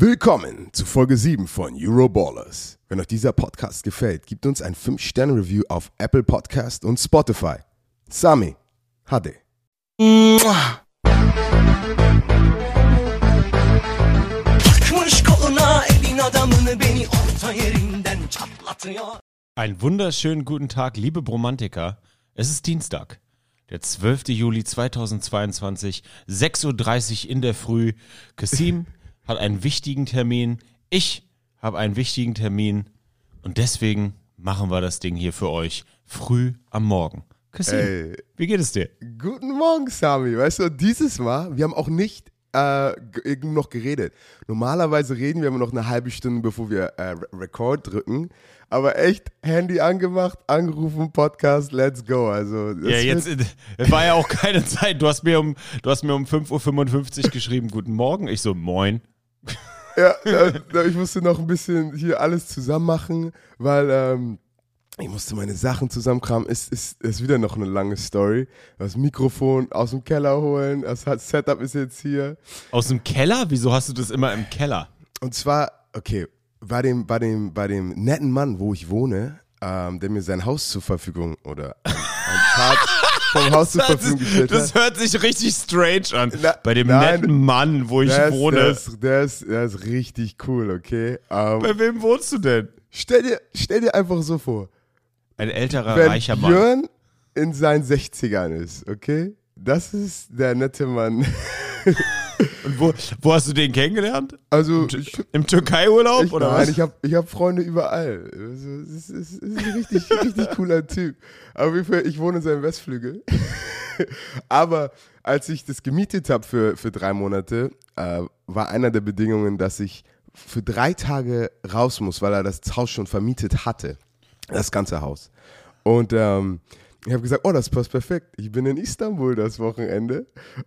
Willkommen zu Folge 7 von Euroballers. Wenn euch dieser Podcast gefällt, gebt uns ein 5-Sterne-Review auf Apple Podcast und Spotify. Sami, Hade. Einen wunderschönen guten Tag, liebe Bromantiker. Es ist Dienstag, der 12. Juli 2022, 6.30 Uhr in der Früh. Kasim hat einen wichtigen Termin. Ich habe einen wichtigen Termin. Und deswegen machen wir das Ding hier für euch früh am Morgen. Ey. wie geht es dir? Guten Morgen, Sami. Weißt du, dieses Mal, wir haben auch nicht äh, g- noch geredet. Normalerweise reden wir immer noch eine halbe Stunde, bevor wir äh, Re- Record drücken. Aber echt, Handy angemacht, angerufen, Podcast, let's go. Also, Ja, jetzt äh, war ja auch keine Zeit. Du hast mir um, du hast mir um 5.55 Uhr geschrieben, guten Morgen. Ich so, moin. Ja, ich musste noch ein bisschen hier alles zusammen machen, weil ähm, ich musste meine Sachen zusammenkramen. Ist, ist, ist wieder noch eine lange Story. Das Mikrofon aus dem Keller holen, das Setup ist jetzt hier. Aus dem Keller? Wieso hast du das immer im Keller? Und zwar, okay, bei dem, bei dem, bei dem netten Mann, wo ich wohne, ähm, der mir sein Haus zur Verfügung oder ein, ein Part vom Haus zur Verfügung gestellt Das hat. hört sich richtig strange an. Na, Bei dem nein. netten Mann, wo ich ist, wohne. der, ist, der, ist, richtig cool, okay? Ähm, Bei wem wohnst du denn? stell, dir, stell dir einfach so vor, Ein älterer, wenn reicher Mann. Björn in seinen 60ern ist, okay? Das ist der nette Mann. Und wo, wo hast du den kennengelernt? Also, ich, Im Türkei-Urlaub oder nein, was? ich habe ich hab Freunde überall. Also, es ist, es ist ein richtig, richtig cooler Typ. Aber ich wohne in seinem Westflügel. Aber als ich das gemietet habe für, für drei Monate, äh, war einer der Bedingungen, dass ich für drei Tage raus muss, weil er das Haus schon vermietet hatte. Das ganze Haus. Und ähm, ich habe gesagt, oh, das passt perfekt. Ich bin in Istanbul das Wochenende.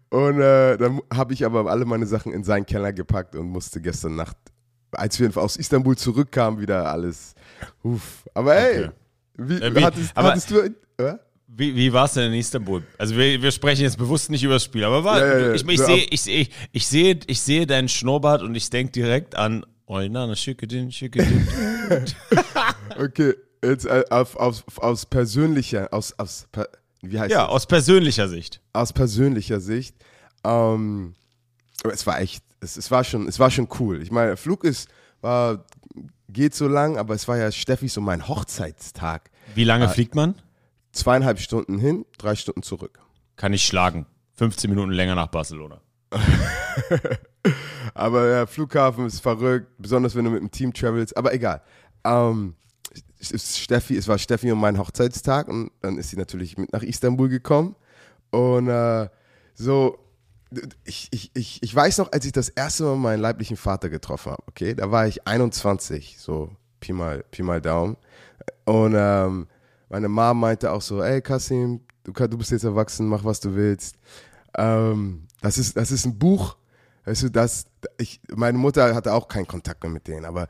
Und äh, dann habe ich aber alle meine Sachen in seinen Keller gepackt und musste gestern Nacht, als wir aus Istanbul zurückkamen, wieder alles. Uff. Aber ey, Okay. wie, Äh, wie- hattest, aber- hattest du. Äh? Wie, wie war es denn in Istanbul? Also wir, wir sprechen jetzt bewusst nicht über das Spiel, aber war, Ja, ja, ich, ich, sehe, ich, sehe, ich, sehe, ich sehe deinen Schnurrbart und ich denke direkt an Oinana, Schickedin, Schickedin. Okay, jetzt äh, auf, auf, aus persönlicher, aus, aus, wie heißt Ja, das? aus persönlicher Sicht. aus persönlicher Sicht, ähm, aber es war echt, es, es, war schon, es war schon cool. Ich meine, der Flug ist, war, geht so lang, aber es war ja Steffi so mein Hochzeitstag. Wie lange fliegt man? Zweieinhalb Stunden hin, drei Stunden zurück. Kann ich schlagen. 15 Minuten länger nach Barcelona. Aber der Flughafen ist verrückt, besonders wenn du mit dem Team travelst, aber egal. Ähm, Steffi, es war Steffi und mein Hochzeitstag und dann ist sie natürlich mit nach Istanbul gekommen. Und äh, so, ich, ich, ich, ich weiß noch, als ich das erste Mal meinen leiblichen Vater getroffen habe, okay, da war ich 21, so Pi mal, Pi mal Daumen. Und ähm, meine Mom meinte auch so, ey Kasim, du, du bist jetzt erwachsen, mach was du willst. Ähm, das, ist, das ist ein Buch, weißt du, das, ich, meine Mutter hatte auch keinen Kontakt mehr mit denen, aber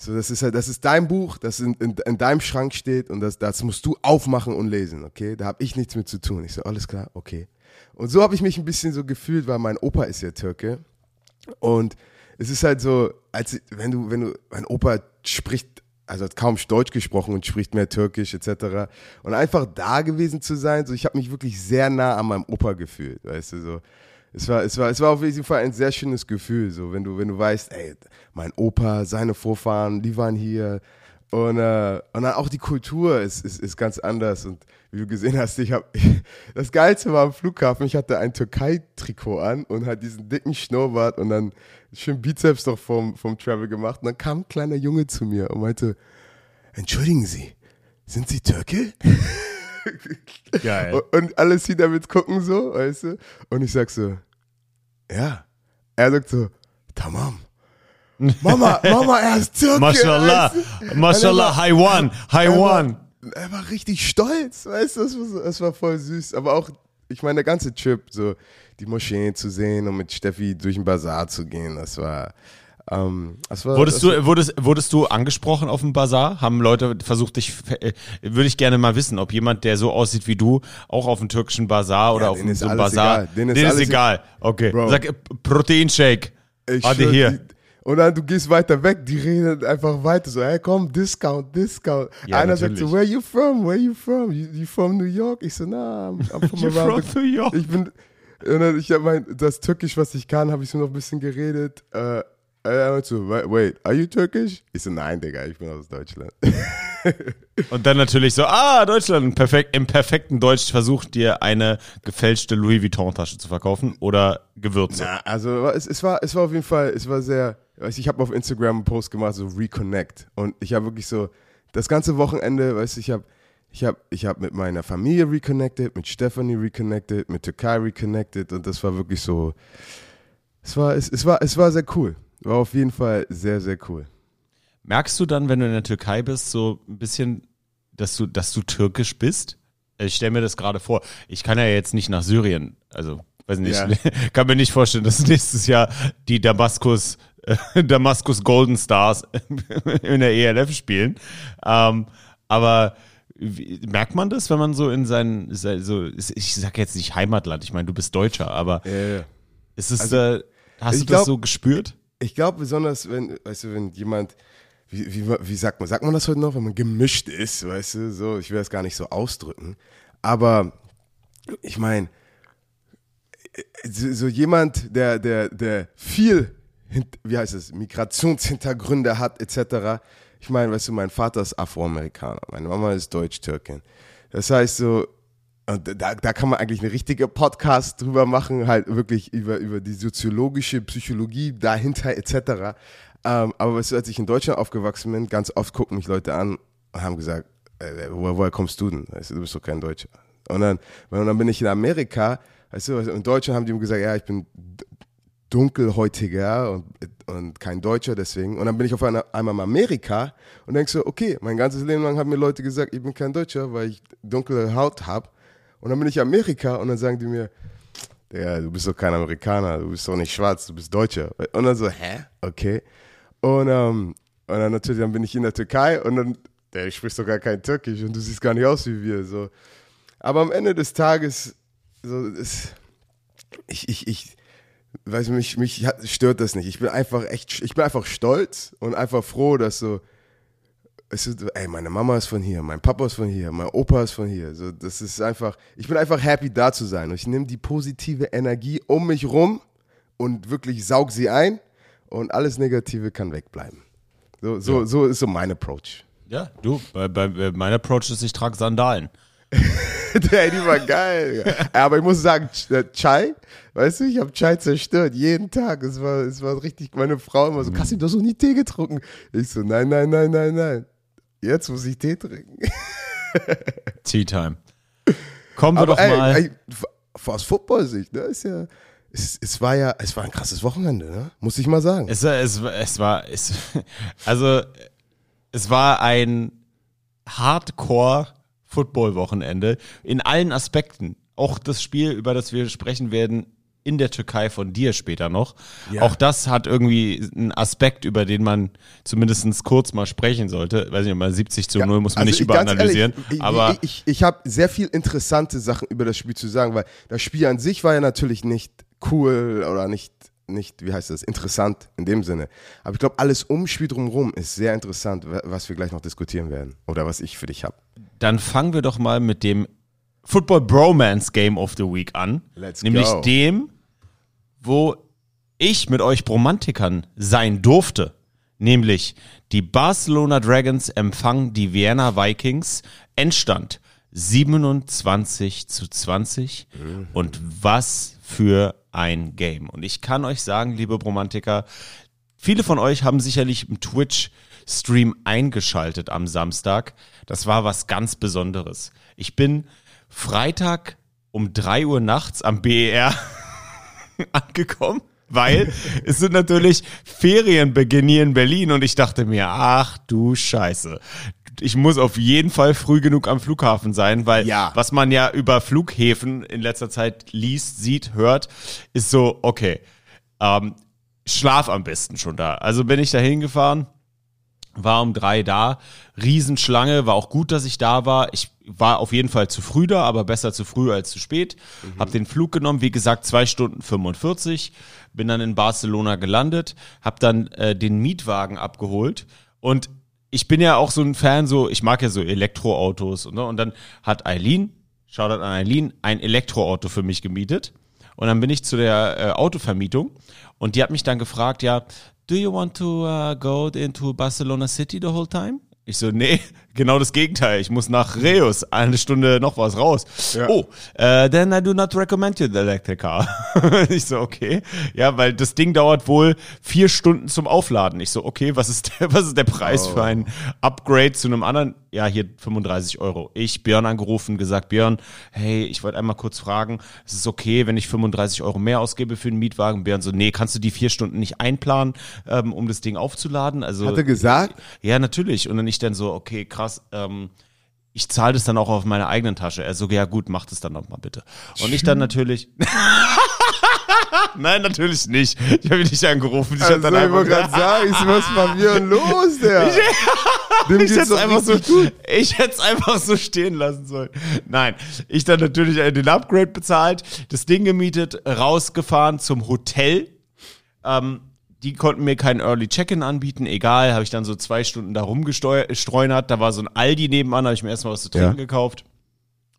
so, das ist halt, das ist dein Buch, das in, in, in deinem Schrank steht und das, das musst du aufmachen und lesen, okay? Da habe ich nichts mit zu tun. Ich so, alles klar, okay. Und so habe ich mich ein bisschen so gefühlt, weil mein Opa ist ja Türke. Und es ist halt so, als wenn du, wenn du, mein Opa spricht, also hat kaum Deutsch gesprochen und spricht mehr Türkisch etc. Und einfach da gewesen zu sein, so ich habe mich wirklich sehr nah an meinem Opa gefühlt, weißt du so. Es war, es war, es war auf jeden Fall ein sehr schönes Gefühl, so wenn du, wenn du weißt, ey, mein Opa, seine Vorfahren, die waren hier und, äh, und dann auch die Kultur ist, ist, ist ganz anders und wie du gesehen hast, ich habe das Geilste war am Flughafen, ich hatte ein Türkei-Trikot an und halt diesen dicken Schnurrbart und dann schön Bizeps noch vom, vom Travel gemacht und dann kam ein kleiner Junge zu mir und meinte, entschuldigen Sie, sind Sie Türke? Geil. Und, und alle sie damit gucken so, weißt du? Und ich sag so, ja. Er sagt so, tamam. Mama, Mama, er ist Türke. Mashallah? Mashallah, One, Hi Er er war richtig stolz, weißt du? Das war, das war voll süß. Aber auch, ich meine, der ganze Trip, so die Moscheen zu sehen und mit Steffi durch den Bazar zu gehen, das war, ähm, war Wurdest du, wurdest, wurdest du angesprochen auf dem Bazar? Haben Leute versucht, dich, äh, würde ich gerne mal wissen, ob jemand, der so aussieht wie du, auch auf dem türkischen Bazar oder Ja, auf dem, so Bazar, egal. Denen ist denen ist egal. Okay. Bro. Sag, äh, Proteinshake. Warte hier. Und dann du gehst weiter weg, die reden einfach weiter so, hey komm, Discount, Discount. Ja, Einer sagt so, natürlich. where you from, where you from? You, you from New York? Ich so, nah, I'm, I'm from around from New York. Ich bin, und dann, ich habe mein, das Türkisch, was ich kann, habe ich so noch ein bisschen geredet. Äh, er wait, are you Turkish? Ich so, nein, Digga, ich bin aus Deutschland. Und dann natürlich so, ah, Deutschland, perfekt, im perfekten Deutsch versucht dir eine gefälschte Louis Vuitton-Tasche zu verkaufen oder Gewürze. Na, also es, es, war, es war auf jeden Fall, es war sehr, weißt, ich habe auf Instagram einen Post gemacht, so Reconnect. Und ich habe wirklich so, das ganze Wochenende, weißt du, ich habe ich hab, ich hab mit meiner Familie reconnected, mit Stephanie reconnected, mit Türkei reconnected und das war wirklich so, es war, es, es war, es war sehr cool. War auf jeden Fall sehr, sehr cool. Merkst du dann, wenn du in der Türkei bist, so ein bisschen, dass du, dass du türkisch bist? Ich stelle mir das gerade vor. Ich kann ja jetzt nicht nach Syrien, also weiß nicht, Ja. kann mir nicht vorstellen, dass nächstes Jahr die Damaskus, äh, Damaskus Golden Stars in der ELF spielen. Ähm, aber wie, merkt man das, wenn man so in sein, so, ich sag jetzt nicht Heimatland, ich meine, du bist Deutscher, aber Ja, ist es, Also, äh, hast du das glaub- so gespürt? Ich glaube besonders, wenn, weißt du, wenn jemand, wie, wie, wie sagt man, sagt man das heute noch, wenn man gemischt ist, weißt du, so, ich will das gar nicht so ausdrücken, aber ich meine, so, jemand, der, der, der viel, wie heißt es, Migrationshintergründe hat, etc. Ich meine, weißt du, mein Vater ist Afroamerikaner, meine Mama ist Deutsch-Türkin. Das heißt so, und da, da kann man eigentlich eine richtige Podcast drüber machen, halt wirklich über, über die soziologische Psychologie dahinter etc. Ähm, aber weißt du, als ich in Deutschland aufgewachsen bin, ganz oft gucken mich Leute an und haben gesagt, äh, woher, woher kommst du denn? Weißt du, du bist doch kein Deutscher. Und dann, und dann bin ich in Amerika, weißt du, in Deutschland haben die mir gesagt, ja, ich bin dunkelhäutiger und, und kein Deutscher deswegen. Und dann bin ich auf einer, einmal in Amerika und denkst so, okay, mein ganzes Leben lang haben mir Leute gesagt, ich bin kein Deutscher, weil ich dunkle Haut habe. Und dann bin ich Amerika und dann sagen die mir, ja, du bist doch kein Amerikaner, du bist doch nicht schwarz, du bist Deutscher. Und dann so, hä? Okay. Und, ähm, und dann natürlich, dann bin ich in der Türkei und dann, der spricht doch gar kein Türkisch und du siehst gar nicht aus wie wir. So. Aber am Ende des Tages, so, ist, ich, ich, ich, weiß mich, mich stört das nicht. Ich bin einfach echt, ich bin einfach stolz und einfach froh, dass so, es ist, ey, meine Mama ist von hier, mein Papa ist von hier, mein Opa ist von hier. So, das ist einfach, ich bin einfach happy da zu sein. Und ich nehme die positive Energie um mich rum und wirklich saug sie ein und alles Negative kann wegbleiben. So, so, so ist so mein Approach. Ja, du, bei, bei, mein Approach ist, ich trage Sandalen. Der, die war geil. Ja. Aber ich muss sagen, äh, Chai, weißt du, ich habe Chai zerstört, jeden Tag. Es war, es war richtig, meine Frau immer so, Kassim, du hast doch nie Tee getrunken. Ich so, nein, nein, nein, nein, nein. Jetzt muss ich Tee trinken. Tea Time. Kommen wir Aber doch ey, mal. ey, aus Football-Sicht, ne, ist ja, es, es war ja, es war ein krasses Wochenende, ne? Muss ich mal sagen. Es, es, es war, es, also, es war ein Hardcore-Football-Wochenende in allen Aspekten. Auch das Spiel, über das wir sprechen werden, in der Türkei von dir später noch. Ja. Auch das hat irgendwie einen Aspekt, über den man zumindest kurz mal sprechen sollte. Weiß nicht, mal 70 zu 0 muss man Also nicht überanalysieren. ehrlich, ich, aber ich, ich, ich habe sehr viel interessante Sachen über das Spiel zu sagen, weil das Spiel an sich war ja natürlich nicht cool oder nicht, nicht wie heißt das, interessant in dem Sinne. Aber ich glaube, alles um Spiel drumherum ist sehr interessant, wa- was wir gleich noch diskutieren werden oder was ich für dich habe. dann fangen wir doch mal mit dem Football Bromance Game of the Week an. Let's nämlich go. dem, wo ich mit euch Bromantikern sein durfte. Nämlich die Barcelona Dragons empfangen die Vienna Vikings. Endstand 27 zu 20. Und was für ein Game. Und ich kann euch sagen, liebe Bromantiker, Viele von euch haben sicherlich im Twitch-Stream eingeschaltet am Samstag. Das war was ganz Besonderes. Ich bin Freitag um 3 Uhr nachts am BER angekommen, weil es sind natürlich Ferienbeginn hier in Berlin und ich dachte mir, ach du Scheiße. Ich muss auf jeden Fall früh genug am Flughafen sein, weil Ja. was man ja über Flughäfen in letzter Zeit liest, sieht, hört, ist so, okay, ähm, schlaf am besten schon da. Also bin ich da hingefahren, war um drei da, Riesenschlange, war auch gut, dass ich da war. Ich war auf jeden Fall zu früh da, aber besser zu früh als zu spät. Hab den Flug genommen, wie gesagt, zwei Stunden 45, bin dann in Barcelona gelandet, hab dann äh, den Mietwagen abgeholt und ich bin ja auch so ein Fan, so, ich mag ja so Elektroautos und, ne, und dann hat Eileen, Shoutout an Eileen, ein Elektroauto für mich gemietet. Und dann bin ich zu der äh, Autovermietung und die hat mich dann gefragt, ja, do you want to uh, go into Barcelona City the whole time? Ich so, nee, genau das Gegenteil. Ich muss nach Reus, eine Stunde noch was raus. Oh, äh, then I do not recommend you the electric car. ich so, okay. Ja, weil das Ding dauert wohl vier Stunden zum Aufladen. Ich so, okay, was ist der, was ist der Preis für ein Upgrade zu einem anderen? Ja, hier 35 Euro. Ich, Björn angerufen, gesagt, Björn, hey, ich wollte einmal kurz fragen, ist es okay, wenn ich 35 Euro mehr ausgebe für einen Mietwagen? Björn so, nee, kannst du die vier Stunden nicht einplanen, ähm, um das Ding aufzuladen? Also, Hat er gesagt? ja, natürlich. Und dann ich dann so, okay, krass, ähm, ich zahle das dann auch auf meine eigenen Tasche. Er so, ja gut, mach das dann noch mal bitte. Und ich dann natürlich. Nein, natürlich nicht. Ich habe ihn nicht angerufen. Ich Also, dann ich wollte gerade sagen, ich, was war mir los, der? Dem ich hätte einfach so, gut. ich hätte es einfach so stehen lassen sollen. Nein, ich dann natürlich den Upgrade bezahlt, das Ding gemietet, rausgefahren zum Hotel. Ähm, die konnten mir keinen Early Check-in anbieten, egal, habe ich dann so zwei Stunden da rumgestreunert. Da war so ein Aldi nebenan, habe ich mir erstmal was zu trinken Ja. gekauft.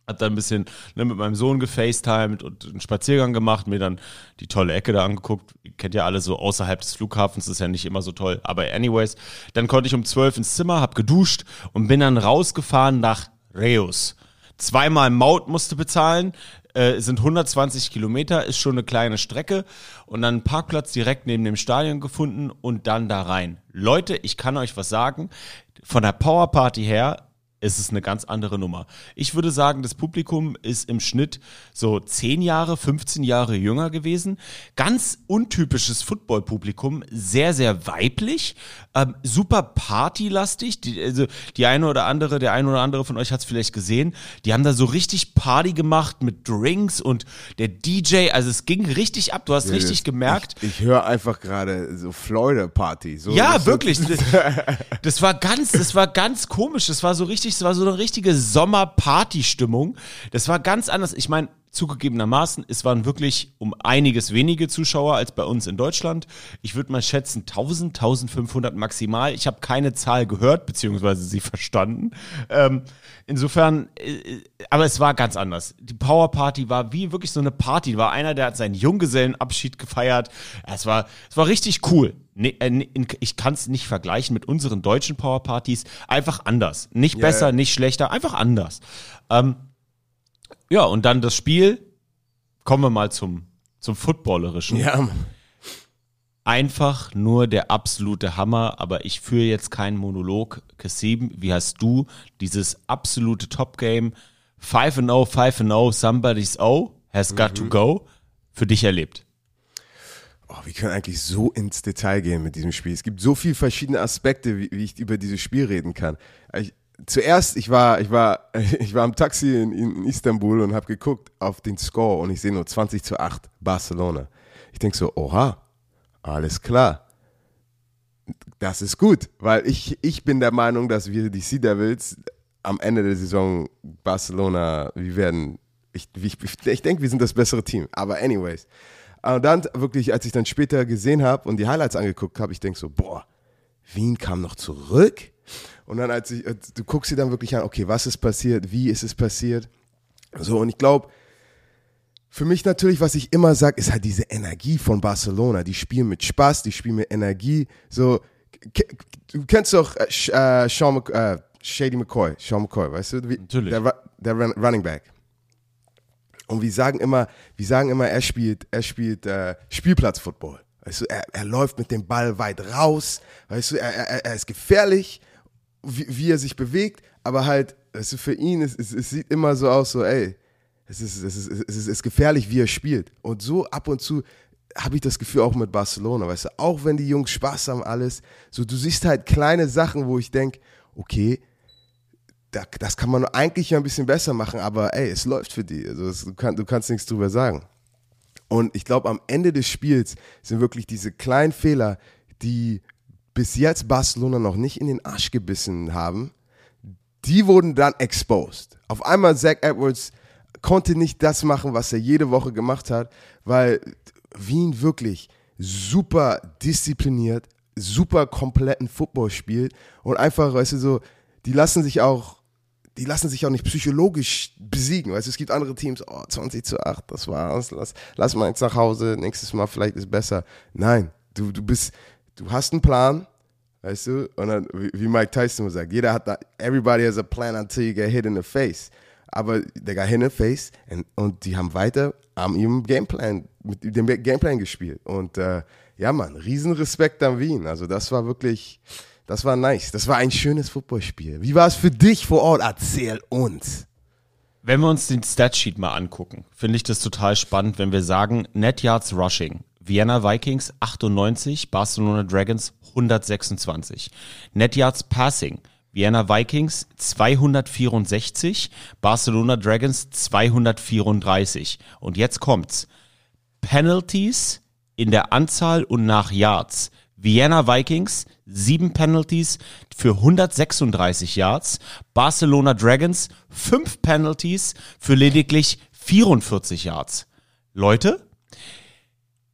Hab dann ein bisschen ne, mit meinem Sohn gefacetimed und einen Spaziergang gemacht, mir dann die tolle Ecke da angeguckt. Ihr kennt ja alle so außerhalb des Flughafens, ist ja nicht immer so toll. Aber anyways, dann konnte ich um 12 ins Zimmer, hab geduscht und bin dann rausgefahren nach Reus. Zweimal Maut musste bezahlen, äh, sind 120 Kilometer, ist schon eine kleine Strecke und dann einen Parkplatz direkt neben dem Stadion gefunden und dann da rein. Leute, ich kann euch was sagen, von der Powerparty her ist es eine ganz andere Nummer. Ich würde sagen, das Publikum ist im Schnitt so 10 Jahre, 15 Jahre jünger gewesen. Ganz untypisches Football-Publikum, sehr, sehr weiblich, ähm, super partylastig. Die, also die eine oder andere, der eine oder andere von euch hat es vielleicht gesehen. Die haben da so richtig Party gemacht mit Drinks und der DJ. Also es ging richtig ab. Du hast richtig gemerkt. Ich, ich höre einfach gerade so Florida Party. So, Ja, wirklich. Das, das war ganz, das war ganz komisch. Das war so richtig, das war so eine richtige Sommer-Party-Stimmung. Das war ganz anders. Ich meine, zugegebenermaßen, es waren wirklich um einiges wenige Zuschauer als bei uns in Deutschland. Ich würde mal schätzen 1000, 1500 maximal. Ich habe keine Zahl gehört, beziehungsweise sie verstanden. Ähm, insofern, äh, aber es war ganz anders. Die Power Party war wie wirklich so eine Party. War einer, der hat seinen Junggesellenabschied gefeiert. Es war, es war richtig cool. Nee, äh, ich kann es nicht vergleichen mit unseren deutschen Powerpartys. Einfach anders. Nicht Ja, besser, nicht schlechter, einfach anders. Ähm, ja, und dann das Spiel. Kommen wir mal zum, zum Footballerischen. Ja. Einfach nur der absolute Hammer, aber ich führe jetzt keinen Monolog. Kasim, wie hast du dieses absolute Top-Game 5-0, 5-0, somebody's O has got to go für dich erlebt? Oh, wir können eigentlich so ins Detail gehen mit diesem Spiel. Es gibt so viele verschiedene Aspekte, wie, wie ich über dieses Spiel reden kann. Ich, zuerst, ich war, ich war, ich war am Taxi in, in Istanbul und habe geguckt auf den Score und ich sehe nur 20 zu 8 Barcelona. Ich denke so, oha, alles klar. Das ist gut, weil ich, ich bin der Meinung, dass wir die Sea Devils am Ende der Saison Barcelona, wir werden, ich, ich, ich denke, wir sind das bessere Team. Aber anyways. Und dann wirklich, als ich dann später gesehen habe und die Highlights angeguckt habe, ich denke so, boah, Wien kam noch zurück. Und dann, als ich, als- du guckst dir dann wirklich an, okay, was ist passiert, wie ist es passiert. So, und ich glaube, für mich natürlich, was ich immer sage, ist halt diese Energie von Barcelona. Die spielen mit Spaß, die spielen mit Energie. So, du kennst doch äh, äh, Sean Mc, äh, Shady McCoy, Sean McCoy, weißt du? Wie, Natürlich. Der, der Run, Running Back. Und wir sagen immer, wir sagen immer, er spielt, er spielt äh, Spielplatzfootball. Weißt du, er, er läuft mit dem Ball weit raus. Weißt du, er, er, er ist gefährlich, wie, wie er sich bewegt, aber halt, weißt du, für ihn, es, es, es sieht immer so aus, so, ey, es ist, es, ist, es, ist, es ist gefährlich, wie er spielt. Und so ab und zu habe ich das Gefühl auch mit Barcelona, weißt du, auch wenn die Jungs Spaß haben, alles, so du siehst halt kleine Sachen, wo ich denke, okay, da, das kann man eigentlich ja ein bisschen besser machen, aber ey, es läuft für die. Also es, du, kann, du kannst nichts drüber sagen. Und ich glaube, am Ende des Spiels sind wirklich diese kleinen Fehler, die bis jetzt Barcelona noch nicht in den Arsch gebissen haben, die wurden dann exposed. Auf einmal Zach Edwards konnte nicht das machen, was er jede Woche gemacht hat, weil Wien wirklich super diszipliniert, super kompletten Football spielt und einfach, weißt du, so, die lassen sich auch, die lassen sich auch nicht psychologisch besiegen. Weißt du, es gibt andere Teams, oh, 20 zu 8, das war's, lass, lass mal jetzt nach Hause, nächstes Mal vielleicht ist besser. Nein, du, du bist, du hast einen Plan, weißt du, und dann, wie Mike Tyson sagt, jeder hat da, everybody has a plan until you get hit in the face. Aber der got hit in the face und, und die haben weiter am ihrem Gameplan, mit dem Gameplan gespielt. Und äh, ja, Mann, Riesenrespekt an Wien. Also das war wirklich, das war nice. Das war ein schönes Footballspiel. Wie war es für dich vor Ort? Erzähl uns. Wenn wir uns den Statsheet mal angucken, finde ich das total spannend, wenn wir sagen, Net Yards Rushing. Vienna Vikings 98, Barcelona Dragons 126. Net Yards Passing. Vienna Vikings 264, Barcelona Dragons 234. Und jetzt kommt's. Penalties in der Anzahl und nach Yards. Vienna Vikings sieben Penalties für 136 Yards, Barcelona Dragons fünf Penalties für lediglich 44 Yards. Leute,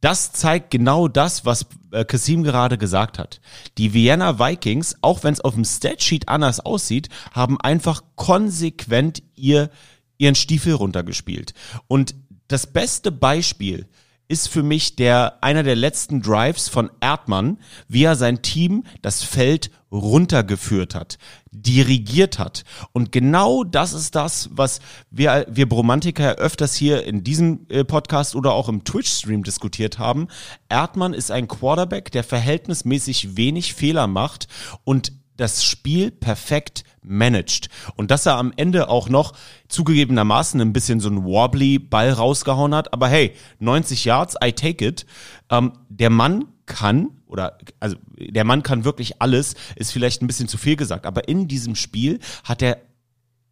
das zeigt genau das, was äh, Kasim gerade gesagt hat. Die Vienna Vikings, auch wenn es auf dem Statsheet anders aussieht, haben einfach konsequent ihr, ihren Stiefel runtergespielt. Und das beste Beispiel ist für mich der, einer der letzten Drives von Erdmann, wie er sein Team das Feld runtergeführt hat, dirigiert hat. Und genau das ist das, was wir, wir Bromantiker öfters hier in diesem äh, Podcast oder auch im Twitch-Stream diskutiert haben. Erdmann ist ein Quarterback, der verhältnismäßig wenig Fehler macht und das Spiel perfekt managed. Und dass er am Ende auch noch zugegebenermaßen ein bisschen so ein wobbly Ball rausgehauen hat. Aber hey, 90 Yards, I take it. Ähm, der Mann kann, oder also der Mann kann wirklich alles, ist vielleicht ein bisschen zu viel gesagt, aber in diesem Spiel hat er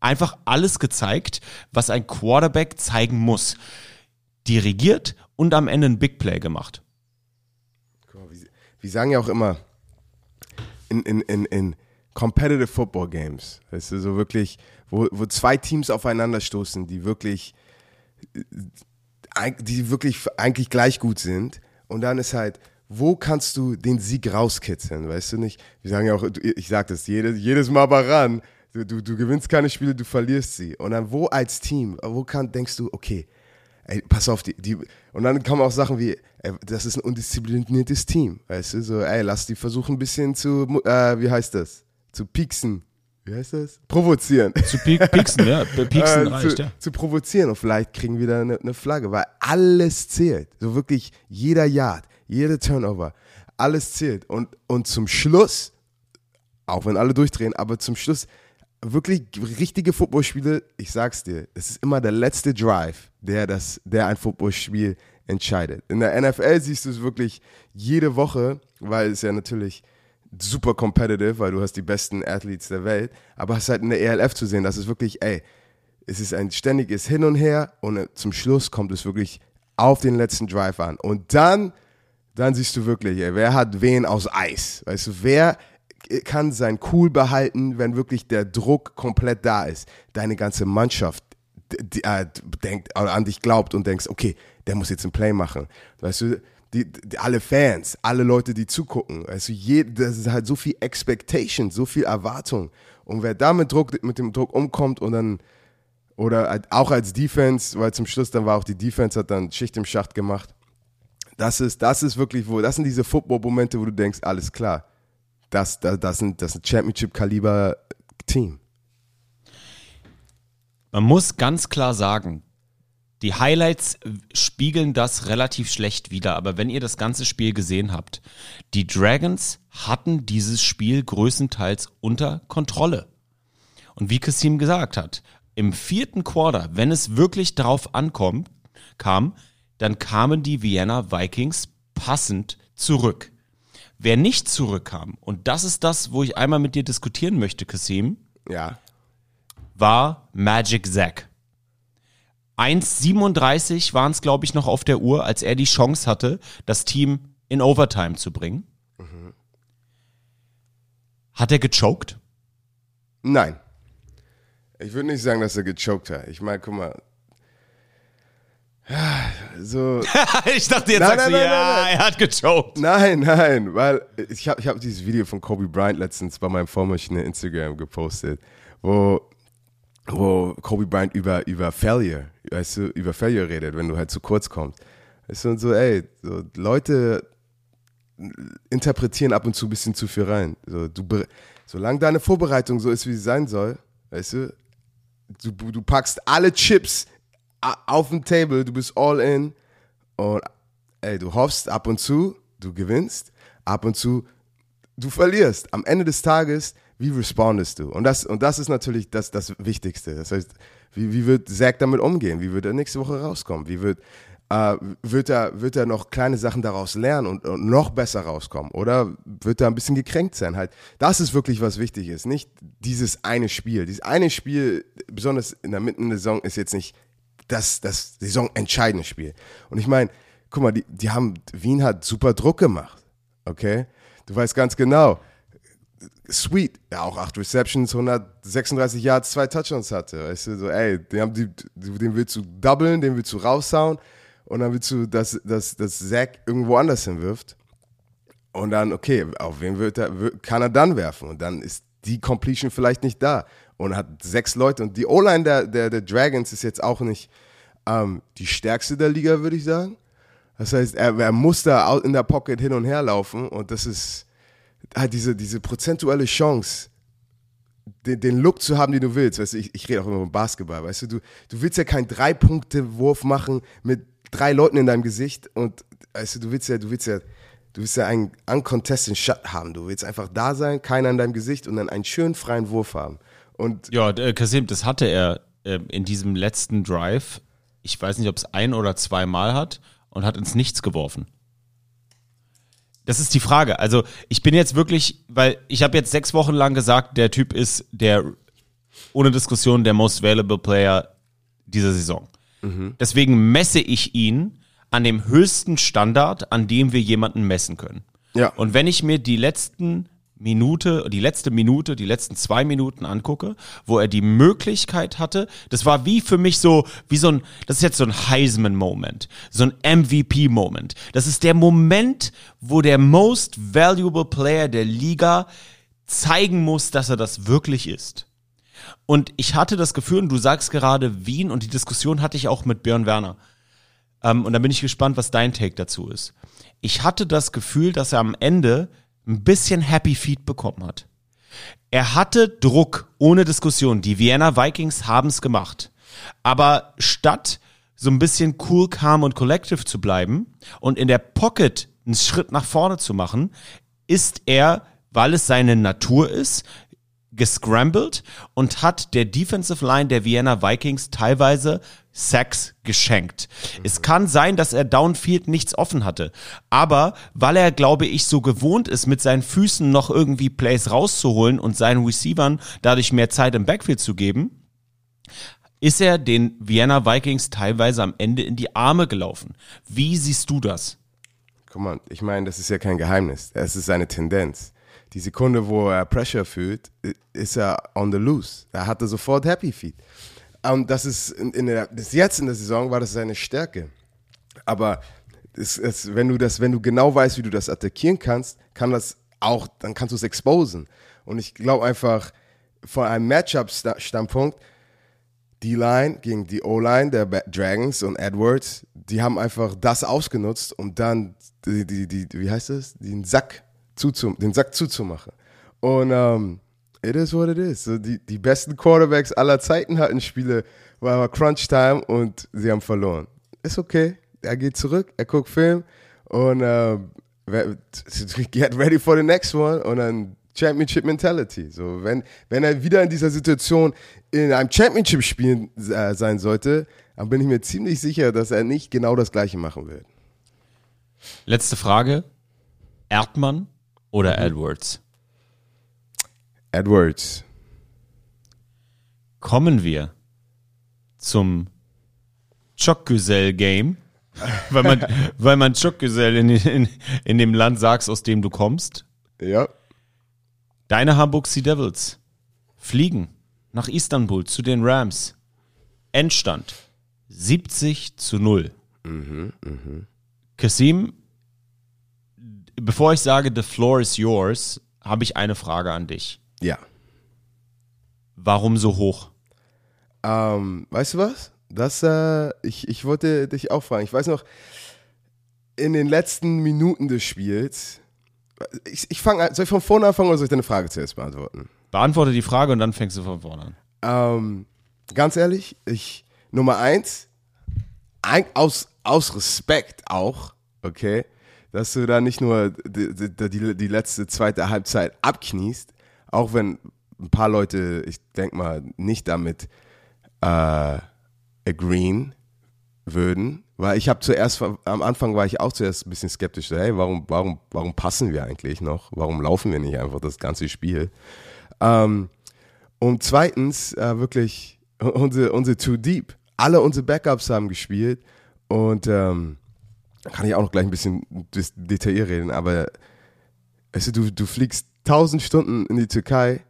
einfach alles gezeigt, was ein Quarterback zeigen muss. Dirigiert und am Ende ein Big Play gemacht. Wir sagen ja auch immer, in, in, in, in Competitive Football Games, weißt du, so wirklich, wo, wo zwei Teams aufeinanderstoßen, die wirklich, die wirklich eigentlich gleich gut sind. Und dann ist halt, wo kannst du den Sieg rauskitzeln, weißt du nicht? Wir sagen ja auch, ich sag das jedes, jedes Mal mal ran, du, du, du gewinnst keine Spiele, du verlierst sie. Und dann wo als Team, wo kann, denkst du, okay, ey, pass auf, die, die, und dann kommen auch Sachen wie, ey, das ist ein undiszipliniertes Team, weißt du, so, ey, lass die versuchen ein bisschen zu, äh, wie heißt das, zu pieksen. Wie heißt das? Provozieren. Zu piek pieksen, ja. Pieksen äh, reicht, zu, ja. zu provozieren und vielleicht kriegen wir da eine, eine Flagge, weil alles zählt. So wirklich jeder Yard, jeder Turnover, alles zählt. Und, und zum Schluss, auch wenn alle durchdrehen, aber zum Schluss wirklich richtige Footballspiele, ich sag's dir, es ist immer der letzte Drive, der, das, der ein Footballspiel entscheidet. In der NFL siehst du es wirklich jede Woche, weil es ja natürlich super competitive, weil du hast die besten Athletes der Welt, aber hast halt in der ELF zu sehen, dass es wirklich, ey, es ist ein ständiges Hin und Her und zum Schluss kommt es wirklich auf den letzten Drive an. Und dann, dann siehst du wirklich, ey, wer hat wen aus Eis? Weißt du, wer kann sein Cool behalten, wenn wirklich der Druck komplett da ist? Deine ganze Mannschaft die, äh, denkt, an dich glaubt und denkst, okay, der muss jetzt ein Play machen. Weißt du, die, die, alle Fans, alle Leute, die zugucken, also je, das ist halt so viel Expectation, so viel Erwartung. Und wer da mit, Druck, mit dem Druck umkommt und dann, oder halt auch als Defense, weil zum Schluss dann war auch die Defense, hat dann Schicht im Schacht gemacht. Das ist, das ist wirklich, wo, das sind diese Football-Momente, wo du denkst, alles klar, das, das, das sind, das ist Championship-Kaliber-Team. Man muss ganz klar sagen, die Highlights spiegeln das relativ schlecht wider, aber wenn ihr das ganze Spiel gesehen habt, die Dragons hatten dieses Spiel größtenteils unter Kontrolle. Und wie Kassim gesagt hat, im vierten Quarter, wenn es wirklich darauf ankommt, kam, dann kamen die Vienna Vikings passend zurück. Wer nicht zurückkam, und das ist das, wo ich einmal mit dir diskutieren möchte, Kassim, Ja. war Magic Zack. 1,37 waren es, glaube ich, noch auf der Uhr, als er die Chance hatte, das Team in Overtime zu bringen. Hat er gechoked? Nein. Ich würde nicht sagen, dass er gechoked hat. Ich meine, guck mal. So. ich dachte, jetzt Nein, sagst nein, du, nein, ja, er hat gechoked. Nein, nein, weil ich habe ich hab dieses Video von Kobe Bryant letztens bei meinem Vormaschine Instagram gepostet, wo, wo Kobe Bryant über, über Failure, weißt du, über Failure redet, wenn du halt zu kurz kommst. Weißt du, und so, ey, so Leute interpretieren ab und zu ein bisschen zu viel rein. So, du, solange deine Vorbereitung so ist, wie sie sein soll, weißt du, du, du packst alle Chips auf den Table, du bist all in und ey, du hoffst ab und zu, du gewinnst, ab und zu, du verlierst. Am Ende des Tages, wie respondest du? Und das, und das ist natürlich das, das Wichtigste. Das heißt, wie, wie wird Zack damit umgehen? Wie wird er nächste Woche rauskommen? Wie wird, äh, wird, er, wird er noch kleine Sachen daraus lernen und, und noch besser rauskommen? Oder wird er ein bisschen gekränkt sein? Halt, das ist wirklich was wichtig ist. Nicht dieses eine Spiel. Dieses eine Spiel, besonders in der Mitte der Saison, ist jetzt nicht das, das saisonentscheidende Spiel. Und ich meine, guck mal, die, die haben, Wien hat super Druck gemacht. Okay? Du weißt ganz genau. Sweet, ja auch acht Receptions, 136 Yards, zwei Touchdowns hatte. Weißt du, so, ey, den, haben die, den willst du doublen, den willst du raushauen und dann willst du, dass, dass, dass Zach irgendwo anders hinwirft. Und dann, okay, auf wen wird er, kann er dann werfen? Und dann ist die Completion vielleicht nicht da. Und hat sechs Leute. Und die O-Line der, der, der Dragons ist jetzt auch nicht ähm, die stärkste der Liga, würde ich sagen. Das heißt, er, er muss da in der Pocket hin und her laufen. Und das ist halt diese, diese prozentuelle Chance, den, den Look zu haben, den du willst. Weißt du, ich, ich rede auch immer vom Basketball. Weißt du, du, du willst ja keinen Drei-Punkte-Wurf machen mit drei Leuten in deinem Gesicht. Und weißt du, du willst ja, du willst ja, du willst ja einen uncontested Shot haben. Du willst einfach da sein, keiner in deinem Gesicht und dann einen schönen freien Wurf haben. Und Ja, äh, Kasim, das hatte er äh, in diesem letzten Drive. Ich weiß nicht, ob es ein oder zweimal hat und hat ins Nichts geworfen. Das ist die Frage. Also ich bin jetzt wirklich, weil ich habe jetzt sechs Wochen lang gesagt, der Typ ist der ohne Diskussion der most valuable Player dieser Saison. Deswegen messe ich ihn an dem höchsten Standard, an dem wir jemanden messen können. Ja. Und wenn ich mir die letzten Minute, die letzte Minute, die letzten zwei Minuten angucke, wo er die Möglichkeit hatte, das war wie für mich so, wie so ein, das ist jetzt so ein Heisman-Moment, so ein MVP-Moment. Das ist der Moment, wo der most valuable Player der Liga zeigen muss, dass er das wirklich ist. Und ich hatte das Gefühl, und du sagst gerade Wien, und die Diskussion hatte ich auch mit Björn Werner. Ähm, und da bin ich gespannt, was dein Take dazu ist. Ich hatte das Gefühl, dass er am Ende ein bisschen Happy Feet bekommen hat. Er hatte Druck, ohne Diskussion. Die Vienna Vikings haben es gemacht. Aber statt so ein bisschen cool, calm und collective zu bleiben und in der Pocket einen Schritt nach vorne zu machen, ist er, weil es seine Natur ist, gescrambled und hat der Defensive Line der Vienna Vikings teilweise Sacks geschenkt. Es kann sein, dass er downfield nichts offen hatte, aber weil er, glaube ich, so gewohnt ist, mit seinen Füßen noch irgendwie Plays rauszuholen und seinen Receivern dadurch mehr Zeit im Backfield zu geben, ist er den Vienna Vikings teilweise am Ende in die Arme gelaufen. Wie siehst du das? Guck mal, ich meine, das ist ja kein Geheimnis. Es ist eine Tendenz. Die Sekunde, wo er Pressure fühlt, ist er on the loose. Er hatte sofort Happy Feet. Und das ist in, der, bis jetzt in der Saison war das seine Stärke. Aber es, es, wenn du das, wenn du genau weißt, wie du das attackieren kannst, kann das auch, dann kannst du es exposen. Und ich glaube einfach, von einem Matchup-Standpunkt, die Line gegen die O-Line der Dragons und Edwards, die haben einfach das ausgenutzt, um dann die, die, die, wie heißt es, den Sack, zuzum, den Sack zuzumachen. Und ähm, it is what it is. So, die, die besten Quarterbacks aller Zeiten hatten Spiele, war Crunch Time und sie haben verloren. Ist okay. Er geht zurück, er guckt Film und wer- get ready for the next one und dann Championship Mentality. So, wenn, wenn er wieder in dieser Situation in einem Championship-Spiel äh, sein sollte, dann bin ich mir ziemlich sicher, dass er nicht genau das Gleiche machen wird. Letzte Frage. Erdmann oder Edwards? Edwards. kommen wir zum Chokgüsel-Game. weil man, weil man Chokgüsel in, in, in dem Land sagst, aus dem du kommst. Ja. Deine Hamburg Sea Devils fliegen nach Istanbul zu den Rams. Endstand 70 zu 0. Kasim, bevor ich sage, the floor is yours, habe ich eine Frage an dich. Ja. Warum so hoch? Ähm, weißt du was? Das, äh, ich, ich wollte dich auch fragen. Ich weiß noch, in den letzten Minuten des Spiels, ich, ich fange soll ich von vorne anfangen oder soll ich deine Frage zuerst beantworten? Beantworte die Frage und dann fängst du von vorne an. Ähm, ganz ehrlich, ich, Nummer eins, ein, aus, aus Respekt auch, okay, dass du da nicht nur die, die, die, letzte, zweite Halbzeit abkniest, auch wenn ein paar Leute, ich denke mal, nicht damit äh, agreeen würden, weil ich habe zuerst, am Anfang war ich auch zuerst ein bisschen skeptisch, hey, warum, warum, warum passen wir eigentlich noch? Warum laufen wir nicht einfach das ganze Spiel? Ähm, und zweitens, äh, wirklich, unsere, unsere Too Deep, alle unsere Backups haben gespielt und ähm, kann ich auch noch gleich ein bisschen detailliert reden, aber weißt du, du, fliegst tausend Stunden in die Türkei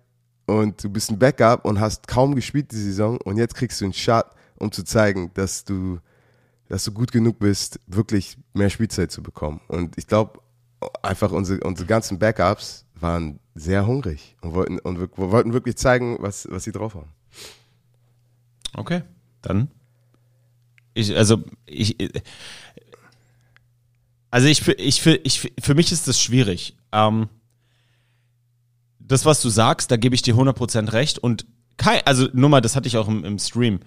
und du bist ein Backup und hast kaum gespielt die Saison und jetzt kriegst du einen Shot, um zu zeigen, dass du, dass du gut genug bist, wirklich mehr Spielzeit zu bekommen. Und ich glaube, einfach unsere, unsere ganzen Backups waren sehr hungrig und wollten, und wir- wollten wirklich zeigen, was, was sie drauf haben. Okay, dann. Ich, also, ich. Also, ich, ich, ich, für mich ist das schwierig. Ähm, das, was du sagst, da gebe ich dir 100% recht. Und kein, also, nur mal, das hatte ich auch im, im Stream.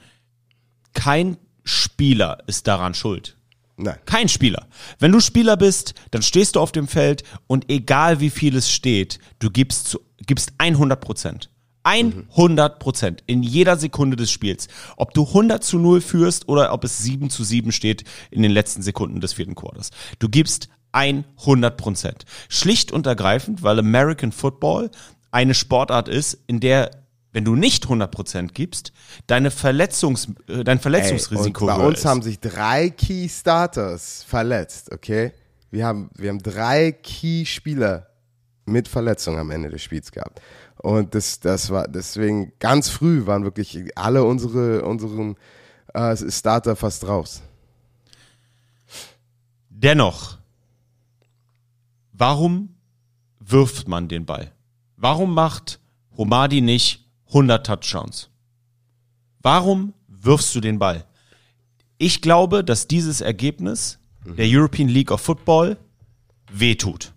Kein Spieler ist daran schuld. Nein. Kein Spieler. Wenn du Spieler bist, dann stehst du auf dem Feld und egal wie viel es steht, du gibst, zu, gibst 100 Prozent. 100 Prozent in jeder Sekunde des Spiels. Ob du 100 zu 0 führst oder ob es 7 zu 7 steht in den letzten Sekunden des vierten Quarters. Du gibst 100 Prozent. Schlicht und ergreifend, weil American Football eine Sportart ist, in der wenn du nicht 100% gibst, deine Verletzungs, äh, dein Ey, Verletzungsrisiko und bei uns ist. haben sich drei Key Starters verletzt, okay? Wir haben, wir haben drei Key Spieler mit Verletzung am Ende des Spiels gehabt. Und das, das war deswegen ganz früh waren wirklich alle unsere unseren äh, Starter fast raus. Dennoch, warum wirft man den Ball? Warum macht Homadi nicht 100 Touchdowns? Warum wirfst du den Ball? Ich glaube, dass dieses Ergebnis der European League of Football wehtut.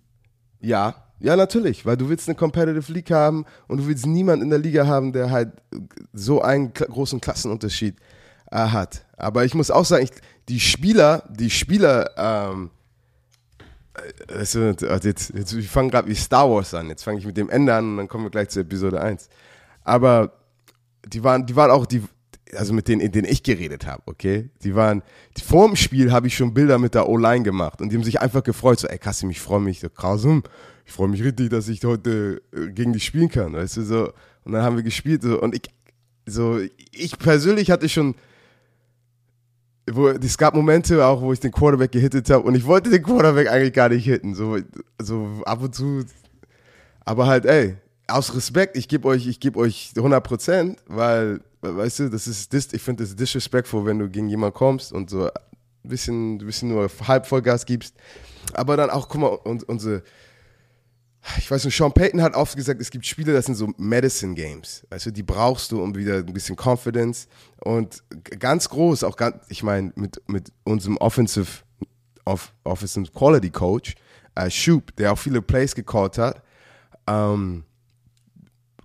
Ja, ja, natürlich, weil du willst eine Competitive League haben und du willst niemanden in der Liga haben, der halt so einen großen Klassenunterschied äh, hat. Aber ich muss auch sagen, ich, die Spieler, die Spieler, ähm, äh, also jetzt, jetzt, wir fangen gerade wie Star Wars an. Jetzt fange ich mit dem Ende an und dann kommen wir gleich zu Episode 1. Aber die waren, die waren auch die, also mit denen, in denen ich geredet habe, okay? Die waren, die, vor dem Spiel habe ich schon Bilder mit der O-Line gemacht und die haben sich einfach gefreut, so, ey Kassim, ich freue mich, so, Kassim, ich freue mich richtig, dass ich heute äh, gegen dich spielen kann, weißt du, so. Und dann haben wir gespielt, so, und ich, so, ich persönlich hatte schon, wo, es gab Momente auch, wo ich den Quarterback gehittet habe und ich wollte den Quarterback eigentlich gar nicht hitten, so, so ab und zu, aber halt, ey, aus Respekt, ich gebe euch, ich gebe euch 100 Prozent, weil, weißt du, das ist, ich finde das disrespectful, wenn du gegen jemanden kommst und so ein bisschen, ein bisschen nur halb Vollgas gibst. Aber dann auch, guck mal, und, unsere, ich weiß nicht, Sean Payton hat oft gesagt, es gibt Spiele, das sind so Medicine Games. Du, die brauchst du, um wieder ein bisschen Confidence. Und ganz groß, auch ganz, ich meine, mit, mit unserem Offensive, off, Offensive Quality Coach, äh, Shoop, der auch viele Plays gecallt hat, ähm,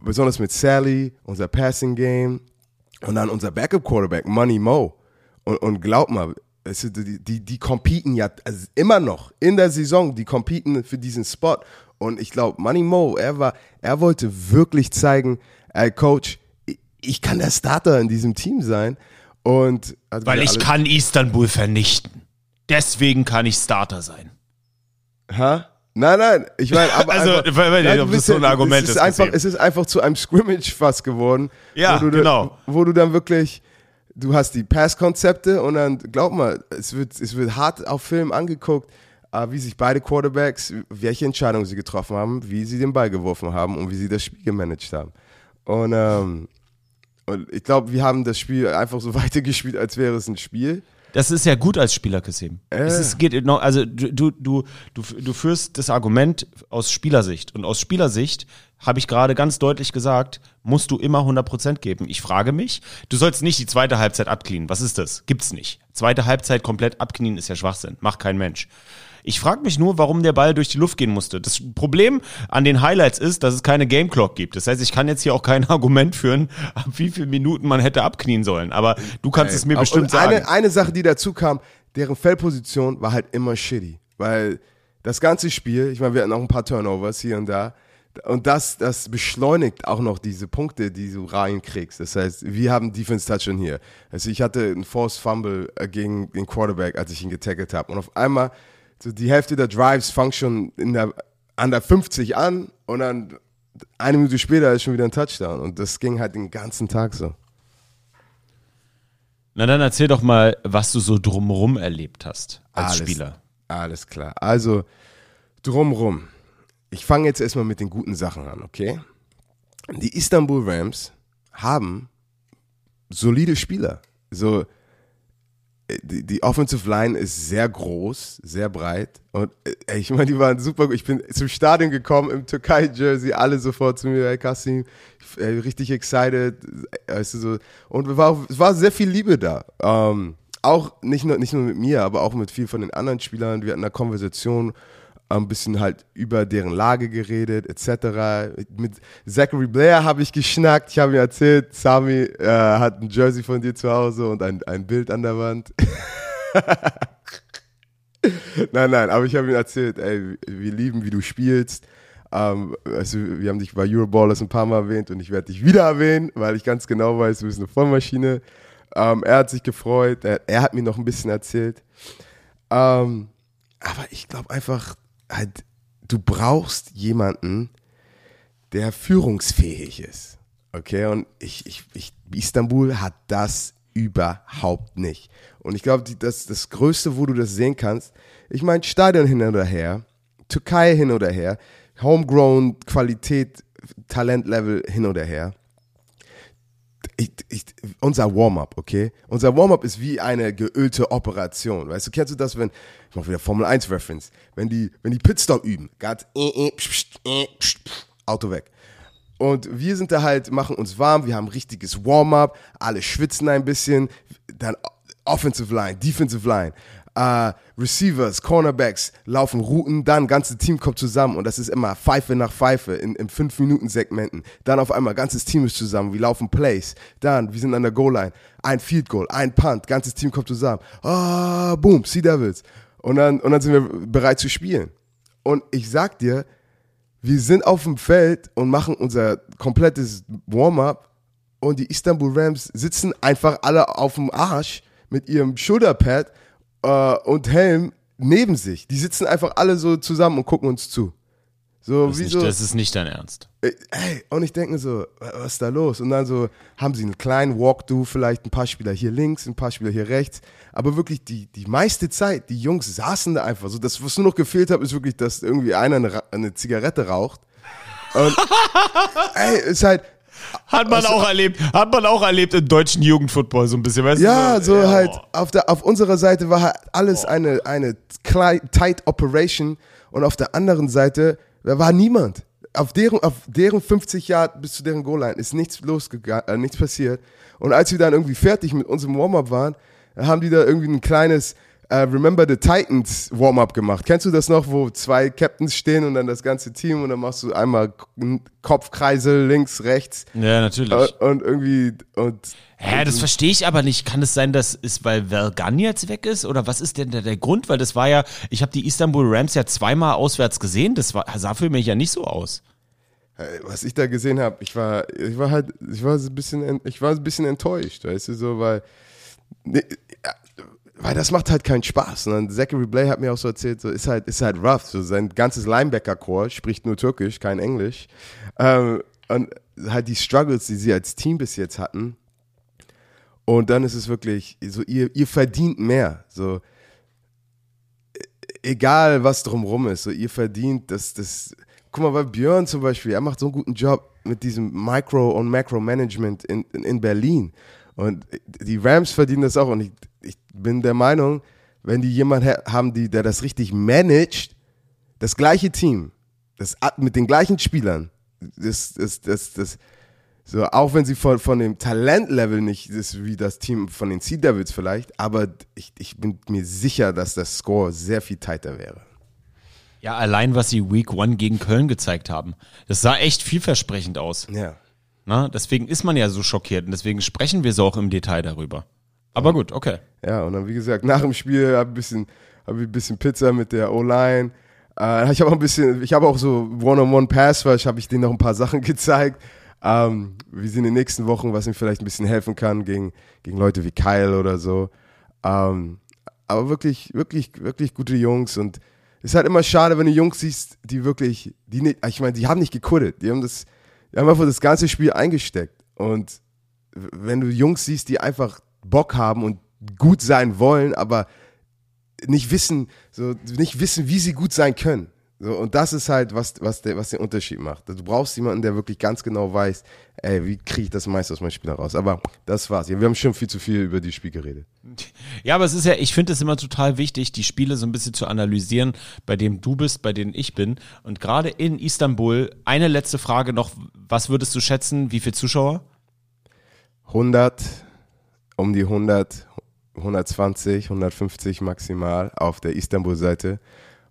besonders mit Sally, unser Passing Game und dann unser Backup Quarterback, Money Mo. Und, und glaub mal, die, die, die competen ja also immer noch in der Saison, die competen für diesen Spot. Und ich glaube, Money Mo, er war, er wollte wirklich zeigen, ey Coach, ich, kann der Starter in diesem Team sein. Und Weil ich kann Istanbul vernichten. Deswegen kann ich Starter sein. Ha? Nein, nein, ich meine, aber Also, einfach, weil- nein, ob das so ein Argument es ist, ist. Einfach, es ist einfach zu einem Scrimmage fast geworden. Ja, wo du genau. Wo du dann wirklich, du hast die Passkonzepte und dann, glaub mal, es wird, es wird hart auf Film angeguckt. Äh, wie sich beide Quarterbacks, welche Entscheidungen sie getroffen haben, wie sie den Ball geworfen haben und wie sie das Spiel gemanagt haben. Und, ähm, und ich glaube, wir haben das Spiel einfach so weitergespielt, als wäre es ein Spiel. Das ist ja gut als Spieler, Kassim. Es ist, geht noch, also du, du, du, du, führst das Argument aus Spielersicht. Und aus Spielersicht habe ich gerade ganz deutlich gesagt, musst du immer 100% geben. Ich frage mich, du sollst nicht die zweite Halbzeit abknien. Was ist das? Gibt's nicht. Zweite Halbzeit komplett abknien ist ja Schwachsinn. Macht kein Mensch. Ich frage mich nur, warum der Ball durch die Luft gehen musste. Das Problem an den Highlights ist, dass es keine Game Clock gibt. Das heißt, ich kann jetzt hier auch kein Argument führen, ab wie viele Minuten man hätte abknien sollen. Aber du kannst es mir bestimmt sagen. Eine, eine Sache, die dazu kam, deren Feldposition war halt immer shitty. Weil das ganze Spiel, ich meine, wir hatten auch ein paar Turnovers hier und da. Und das, das beschleunigt auch noch diese Punkte, die du reinkriegst. Das heißt, wir haben Defense Touchdown hier. Also ich hatte einen Forced Fumble äh, gegen den Quarterback, als ich ihn getackelt habe. Und auf einmal, so die Hälfte der Drives fangen schon in der, an der 50 an und dann eine Minute später ist schon wieder ein Touchdown. Und das ging halt den ganzen Tag so. Na dann erzähl doch mal, was du so drumrum erlebt hast als Alles. Spieler. Alles klar. Also, drumrum. Ich fange jetzt erstmal mit den guten Sachen an, okay? Die Istanbul Rams haben solide Spieler. So, die, die Offensive Line ist sehr groß, sehr breit. Und äh, ich meine, die waren super gut. Ich bin zum Stadion gekommen im Türkei-Jersey, alle sofort zu mir, hey Kassim, äh, richtig excited. Weißt du, so. Und es war, war sehr viel Liebe da. Ähm, auch nicht nur, nicht nur mit mir, aber auch mit vielen von den anderen Spielern. Wir hatten eine Konversation, ein bisschen halt über deren Lage geredet, etc. Mit Zachary Blair habe ich geschnackt. Ich habe ihm erzählt, Sami äh, hat ein Jersey von dir zu Hause und ein, ein Bild an der Wand. nein, nein, aber ich habe ihm erzählt, ey, wir lieben, wie du spielst. Ähm, also wir haben dich bei Euroballers ein paar Mal erwähnt und ich werde dich wieder erwähnen, weil ich ganz genau weiß, du bist eine Vollmaschine. Ähm, er hat sich gefreut, er, er hat mir noch ein bisschen erzählt. Ähm, aber ich glaube einfach, halt, du brauchst jemanden, der führungsfähig ist. Okay, und ich, ich, ich, Istanbul hat das überhaupt nicht. Und ich glaube, das, das Größte, wo du das sehen kannst, ich meine, Stadion hin oder her, Türkei hin oder her, Homegrown, Qualität, Talentlevel hin oder her. Ich, ich, unser Warm-up, okay? Unser Warm-up ist wie eine geölte Operation. Weißt du, kennst du das, wenn, ich mach wieder Formel 1 Reference, wenn die, wenn die Pitstop üben, ganz, äh, äh, psch, äh, psch, Auto weg. Und wir sind da halt, machen uns warm, wir haben richtiges Warm-up, alle schwitzen ein bisschen, dann Offensive Line, Defensive Line, äh, Receivers, Cornerbacks laufen Routen, dann ganze Team kommt zusammen und das ist immer Pfeife nach Pfeife in, in 5-Minuten-Segmenten. Dann auf einmal ganzes Team ist zusammen, wir laufen Plays, dann wir sind an der Goal-Line, ein Field Goal, ein Punt, ganzes Team kommt zusammen, ah, boom, Sea Devils. Und dann, und dann sind wir bereit zu spielen. Und ich sag dir, wir sind auf dem Feld und machen unser komplettes Warm-up und die Istanbul Rams sitzen einfach alle auf dem Arsch mit ihrem Schulterpad äh, und Helm neben sich. Die sitzen einfach alle so zusammen und gucken uns zu. So Das wie ist, so, nicht, das ist nicht dein Ernst. äh, ey, und ich denke so, was ist da los? Und dann so haben sie einen kleinen Walkthrough, vielleicht ein paar Spieler hier links, ein paar Spieler hier rechts. Aber wirklich die, die meiste Zeit, die Jungs saßen da einfach so. Das, was nur noch gefehlt hat, ist wirklich, dass irgendwie einer eine, eine Zigarette raucht. Und ey, ist halt, Hat man auch erlebt, hat man auch erlebt im deutschen Jugendfootball so ein bisschen, weißt ja, du? so halt, auf, der, auf unserer Seite war halt alles eine, eine klei- tight Operation und auf der anderen Seite war niemand. Auf deren, auf deren 50 Yard bis zu deren Goal-Line ist nichts losgegangen, äh, nichts passiert. Und als wir dann irgendwie fertig mit unserem Warm-Up waren, haben die da irgendwie ein kleines äh, Remember the Titans Warm-Up gemacht. Kennst du das noch, wo zwei Captains stehen und dann das ganze Team und dann machst du einmal Kopfkreisel links, rechts Ja, natürlich. äh, und irgendwie und Hä, das verstehe ich aber nicht. Kann es sein, dass es, weil Vergan jetzt weg ist? Oder was ist denn da der Grund? Weil das war ja, ich habe die Istanbul Rams ja zweimal auswärts gesehen. Das war, sah für mich ja nicht so aus. Was ich da gesehen habe, ich war, ich war halt, ich war so ein bisschen, en- ich war ein bisschen enttäuscht, weißt du, so, weil, ne, weil das macht halt keinen Spaß. Und dann Zachary Blay hat mir auch so erzählt, so ist halt, ist halt rough. So sein ganzes Linebacker-Core spricht nur Türkisch, kein Englisch. Ähm, und halt die Struggles, die sie als Team bis jetzt hatten. Und dann ist es wirklich, so, ihr, ihr verdient mehr. So, egal was drumrum ist, so ihr verdient, das, das, guck mal, bei Björn zum Beispiel, er macht so einen guten Job mit diesem Micro- und Macro-Management in, in, in Berlin. Und die Rams verdienen das auch. Und ich, ich bin der Meinung, wenn die jemanden ha- haben, die, der das richtig managt, das gleiche Team, das, mit den gleichen Spielern, das, das, das, das, so, auch wenn sie von, von dem Talentlevel nicht ist wie das Team von den Sea Devils vielleicht, aber ich, ich bin mir sicher, dass das Score sehr viel tighter wäre. Ja, allein was sie Week One gegen Köln gezeigt haben. Das sah echt vielversprechend aus. Ja. Na, deswegen ist man ja so schockiert und deswegen sprechen wir so auch im Detail darüber. Aber gut, okay. Ja, und dann, wie gesagt, nach dem Spiel habe ich ein bisschen, hab ein bisschen Pizza mit der O-Line. Äh, ich habe auch ein bisschen, ich habe auch so One-on-One-Pass-Rush, habe ich denen noch ein paar Sachen gezeigt, ähm, wie sie in den nächsten Wochen, was ihnen vielleicht ein bisschen helfen kann gegen, gegen Leute wie Kyle oder so. Ähm, aber wirklich, wirklich, wirklich gute Jungs und es ist halt immer schade, wenn du Jungs siehst, die wirklich, die nicht, ich meine, die haben nicht gequittet, die haben das, die haben einfach das ganze Spiel eingesteckt und wenn du Jungs siehst, die einfach Bock haben und gut sein wollen, aber nicht wissen, so nicht wissen, wie sie gut sein können. So, und das ist halt, was, was, der, was den Unterschied macht. Du brauchst jemanden, der wirklich ganz genau weiß, ey, wie kriege ich das meiste aus meinem Spieler raus. Aber das war's. Wir haben schon viel zu viel über die Spiel geredet. Ja, aber es ist ja, ich finde es immer total wichtig, die Spiele so ein bisschen zu analysieren, bei dem du bist, bei denen ich bin. Und gerade in Istanbul, eine letzte Frage noch, was würdest du schätzen, wie viele Zuschauer? 100, um die 100, 120, 150 maximal auf der Istanbul-Seite.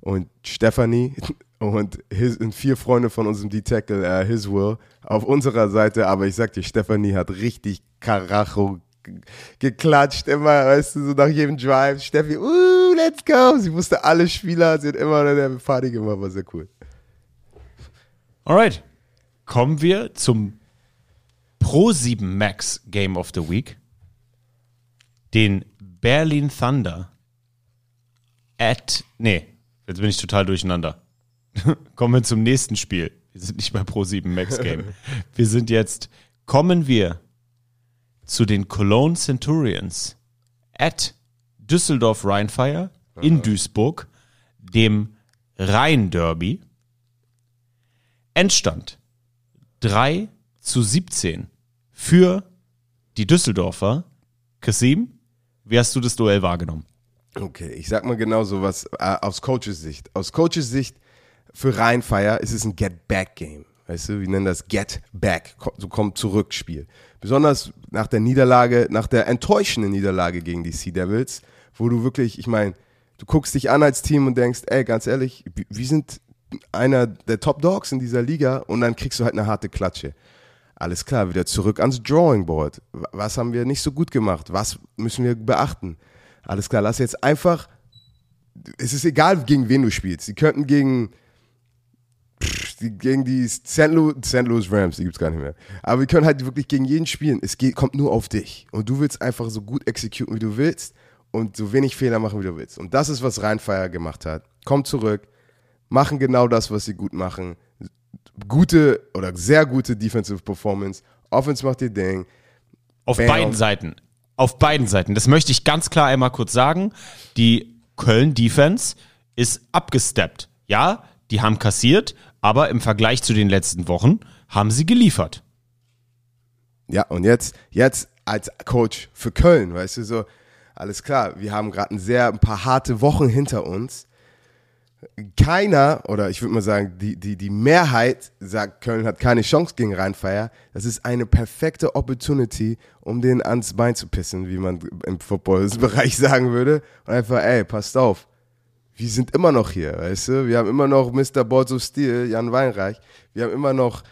Und Stephanie und, his, und vier Freunde von unserem D-Tackle, äh, His Will, auf unserer Seite. Aber ich sag dir, Stephanie hat richtig Karacho ge- geklatscht, immer, weißt du, so nach jedem Drive. Steffi, uh, let's go. Sie wusste alle Spieler, sie hat immer eine Party gemacht, war sehr cool. Alright. Kommen wir zum Pro 7 Max Game of the Week. Den Berlin Thunder at, nee, jetzt bin ich total durcheinander. kommen wir zum nächsten Spiel. Wir sind nicht bei Pro 7 Max Game. Wir sind jetzt, kommen wir zu den Cologne Centurions at Düsseldorf Rheinfire in Duisburg, dem Rhein-Derby. Endstand 3 zu 17 für die Düsseldorfer. Kasim, wie hast du das Duell wahrgenommen? Okay, ich sag mal genau so was äh, aus Coaches Sicht. Aus Coaches Sicht für Rheinfire ist es ein Get-Back-Game. Weißt du, wir nennen das Get-Back, ko- so kommt zurück Spiel. Besonders nach der Niederlage, nach der enttäuschenden Niederlage gegen die Sea Devils, wo du wirklich, ich meine, du guckst dich an als Team und denkst, ey, ganz ehrlich, wir sind einer der Top Dogs in dieser Liga und dann kriegst du halt eine harte Klatsche. Alles klar, wieder zurück ans Drawing Board. Was haben wir nicht so gut gemacht? Was müssen wir beachten? Alles klar, lass jetzt einfach. Es ist egal, gegen wen du spielst. Sie könnten gegen. Gegen die St. Louis, St. Louis Rams, die gibt's gar nicht mehr. Aber wir können halt wirklich gegen jeden spielen. Es geht, kommt nur auf dich. Und du willst einfach so gut exekutieren, wie du willst. Und so wenig Fehler machen, wie du willst. Und das ist, was Rheinfire gemacht hat. Kommt zurück, machen genau das, was sie gut machen. Gute oder sehr gute Defensive Performance. Offense macht ihr Ding. Auf Bam. beiden Seiten. Auf beiden Seiten. Das möchte ich ganz klar einmal kurz sagen. Die Köln-Defense ist abgesteppt. Ja, die haben kassiert, aber im Vergleich zu den letzten Wochen haben sie geliefert. Ja, und jetzt, jetzt als Coach für Köln, weißt du, so, alles klar, wir haben gerade ein sehr, ein paar harte Wochen hinter uns. Keiner, oder ich würde mal sagen, die, die, die Mehrheit sagt, Köln hat keine Chance gegen Rheinfeier. Das ist eine perfekte Opportunity, um den ans Bein zu pissen, wie man im Football-Bereich sagen würde. Und einfach, ey, passt auf. Wir sind immer noch hier, weißt du? Wir haben immer noch Mr. Balls of Steel, Jan Weinreich. Wir haben immer noch